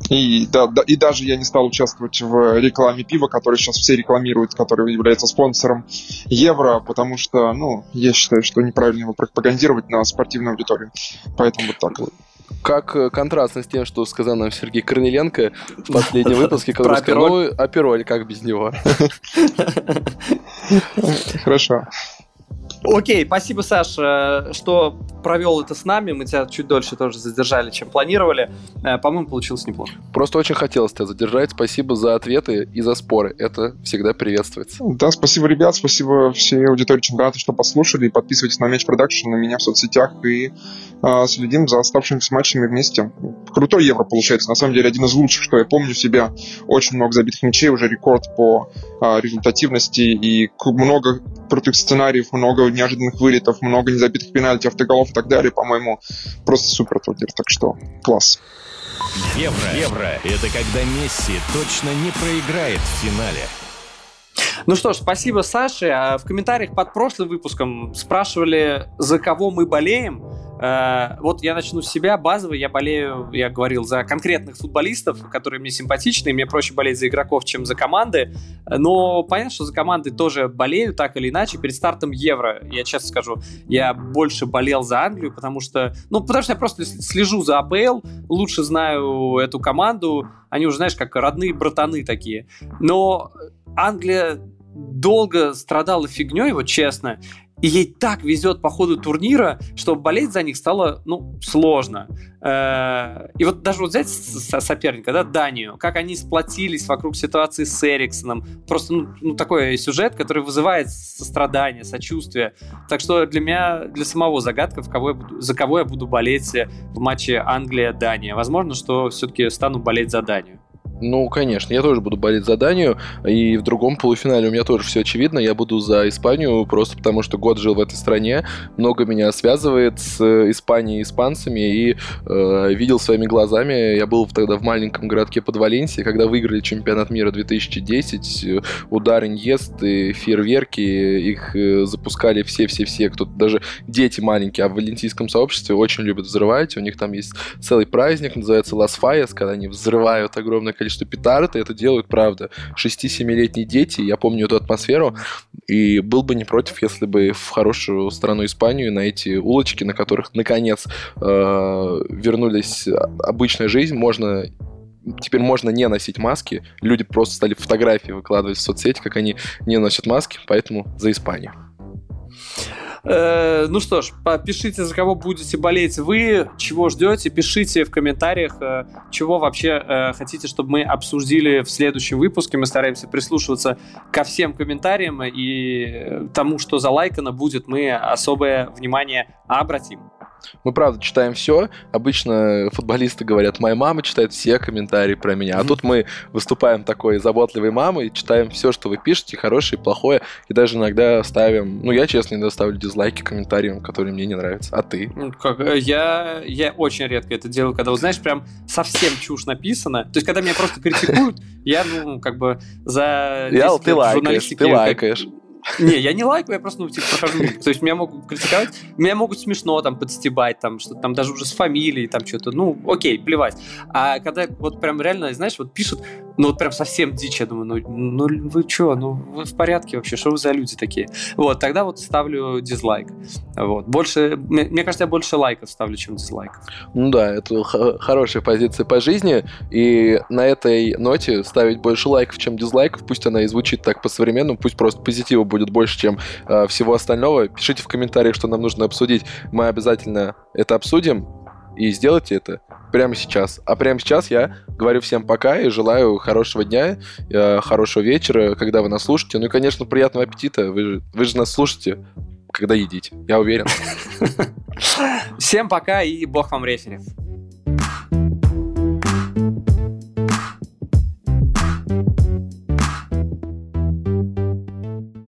И, да, да, и даже я не стал участвовать в рекламе пива, которое сейчас все рекламируют, который является спонсором Евро, потому что, ну, я считаю, что неправильно его пропагандировать на спортивную аудиторию. Поэтому вот так вот
как э, контрастно с тем, что сказал нам Сергей Корнеленко в последнем выпуске, который сказал, ну, апероль, как без него.
Хорошо.
Окей, спасибо, Саша, что провел это с нами. Мы тебя чуть дольше тоже задержали, чем планировали. Э, по-моему, получилось неплохо.
Просто очень хотелось тебя задержать. Спасибо за ответы и за споры. Это всегда приветствуется.
Да, спасибо, ребят. Спасибо всей аудитории чемпионата, что послушали. Подписывайтесь на Мяч Production, на меня в соцсетях и э, следим за оставшимися матчами вместе. Крутой Евро получается. На самом деле, один из лучших, что я помню себя. Очень много забитых мячей, уже рекорд по э, результативности и много крутых сценариев, много неожиданных вылетов, много незабитых пенальти, автоголов и так далее. По-моему, просто супер турнир. Так что класс.
Евро. Евро – это когда Месси точно не проиграет в финале.
Ну что ж, спасибо, Саше. А в комментариях под прошлым выпуском спрашивали, за кого мы болеем. Э, вот я начну с себя. Базово я болею, я говорил, за конкретных футболистов, которые мне симпатичны. Мне проще болеть за игроков, чем за команды. Но понятно, что за команды тоже болею, так или иначе. Перед стартом Евро, я честно скажу, я больше болел за Англию, потому что, ну, потому что я просто слежу за АПЛ, лучше знаю эту команду. Они уже, знаешь, как родные братаны такие. Но Англия долго страдала фигней, вот честно, и ей так везет по ходу турнира, что болеть за них стало, ну, сложно. Э, и вот даже вот взять соперника, да, Данию, как они сплотились вокруг ситуации с Эриксоном, просто, ну, ну такой сюжет, который вызывает сострадание, сочувствие. Так что для меня, для самого загадка, в кого я буду, за кого я буду болеть в матче Англия-Дания. Возможно, что все-таки стану болеть за Данию.
Ну, конечно, я тоже буду болеть за Данию, и в другом полуфинале у меня тоже все очевидно, я буду за Испанию, просто потому что год жил в этой стране, много меня связывает с Испанией и испанцами, и э, видел своими глазами, я был тогда в маленьком городке под Валенсией, когда выиграли чемпионат мира 2010, удар Иньест, и фейерверки, их э, запускали все-все-все, кто даже дети маленькие, а в валентийском сообществе очень любят взрывать, у них там есть целый праздник, называется Лас Файес, когда они взрывают огромное количество количество петард, и это делают, правда, 6-7-летние дети, я помню эту атмосферу, и был бы не против, если бы в хорошую страну Испанию на эти улочки, на которых, наконец, э, вернулись обычная жизнь, можно теперь можно не носить маски. Люди просто стали фотографии выкладывать в соцсети, как они не носят маски, поэтому за Испанию.
Э, ну что ж, пишите, за кого будете болеть вы, чего ждете, пишите в комментариях, э, чего вообще э, хотите, чтобы мы обсудили в следующем выпуске. Мы стараемся прислушиваться ко всем комментариям и тому, что залайкано будет, мы особое внимание обратим.
Мы, правда, читаем все. Обычно футболисты говорят, моя мама читает все комментарии про меня. А тут мы выступаем такой заботливой мамой, читаем все, что вы пишете, хорошее, плохое, и даже иногда ставим... Ну, я, честно, иногда ставлю дизлайки комментариям, которые мне не нравятся. А ты?
Ну, как, э, я, я очень редко это делаю, когда, вот, знаешь, прям совсем чушь написана. То есть, когда меня просто критикуют, я, ну, как бы за...
Я, ты лайкаешь, ты лайкаешь.
Не, я не лайкаю, я просто, ну, типа, прохожу. То есть меня могут критиковать, меня могут смешно там подстебать, там, что там даже уже с фамилией, там, что-то, ну, окей, плевать. А когда вот прям реально, знаешь, вот пишут, ну вот прям совсем дичь, я думаю, ну, ну вы что, ну вы в порядке вообще, что вы за люди такие? Вот, тогда вот ставлю дизлайк. Вот, больше, мне, мне кажется, я больше лайков ставлю, чем дизлайков.
Ну да, это хорошая позиция по жизни, и на этой ноте ставить больше лайков, чем дизлайков, пусть она и звучит так по-современному, пусть просто позитива будет больше, чем э, всего остального. Пишите в комментариях, что нам нужно обсудить, мы обязательно это обсудим, и сделайте это прямо сейчас. А прямо сейчас я говорю всем пока и желаю хорошего дня, э, хорошего вечера, когда вы нас слушаете. Ну и, конечно, приятного аппетита. Вы же, вы же нас слушаете, когда едите. Я уверен.
Всем пока и бог вам рефери.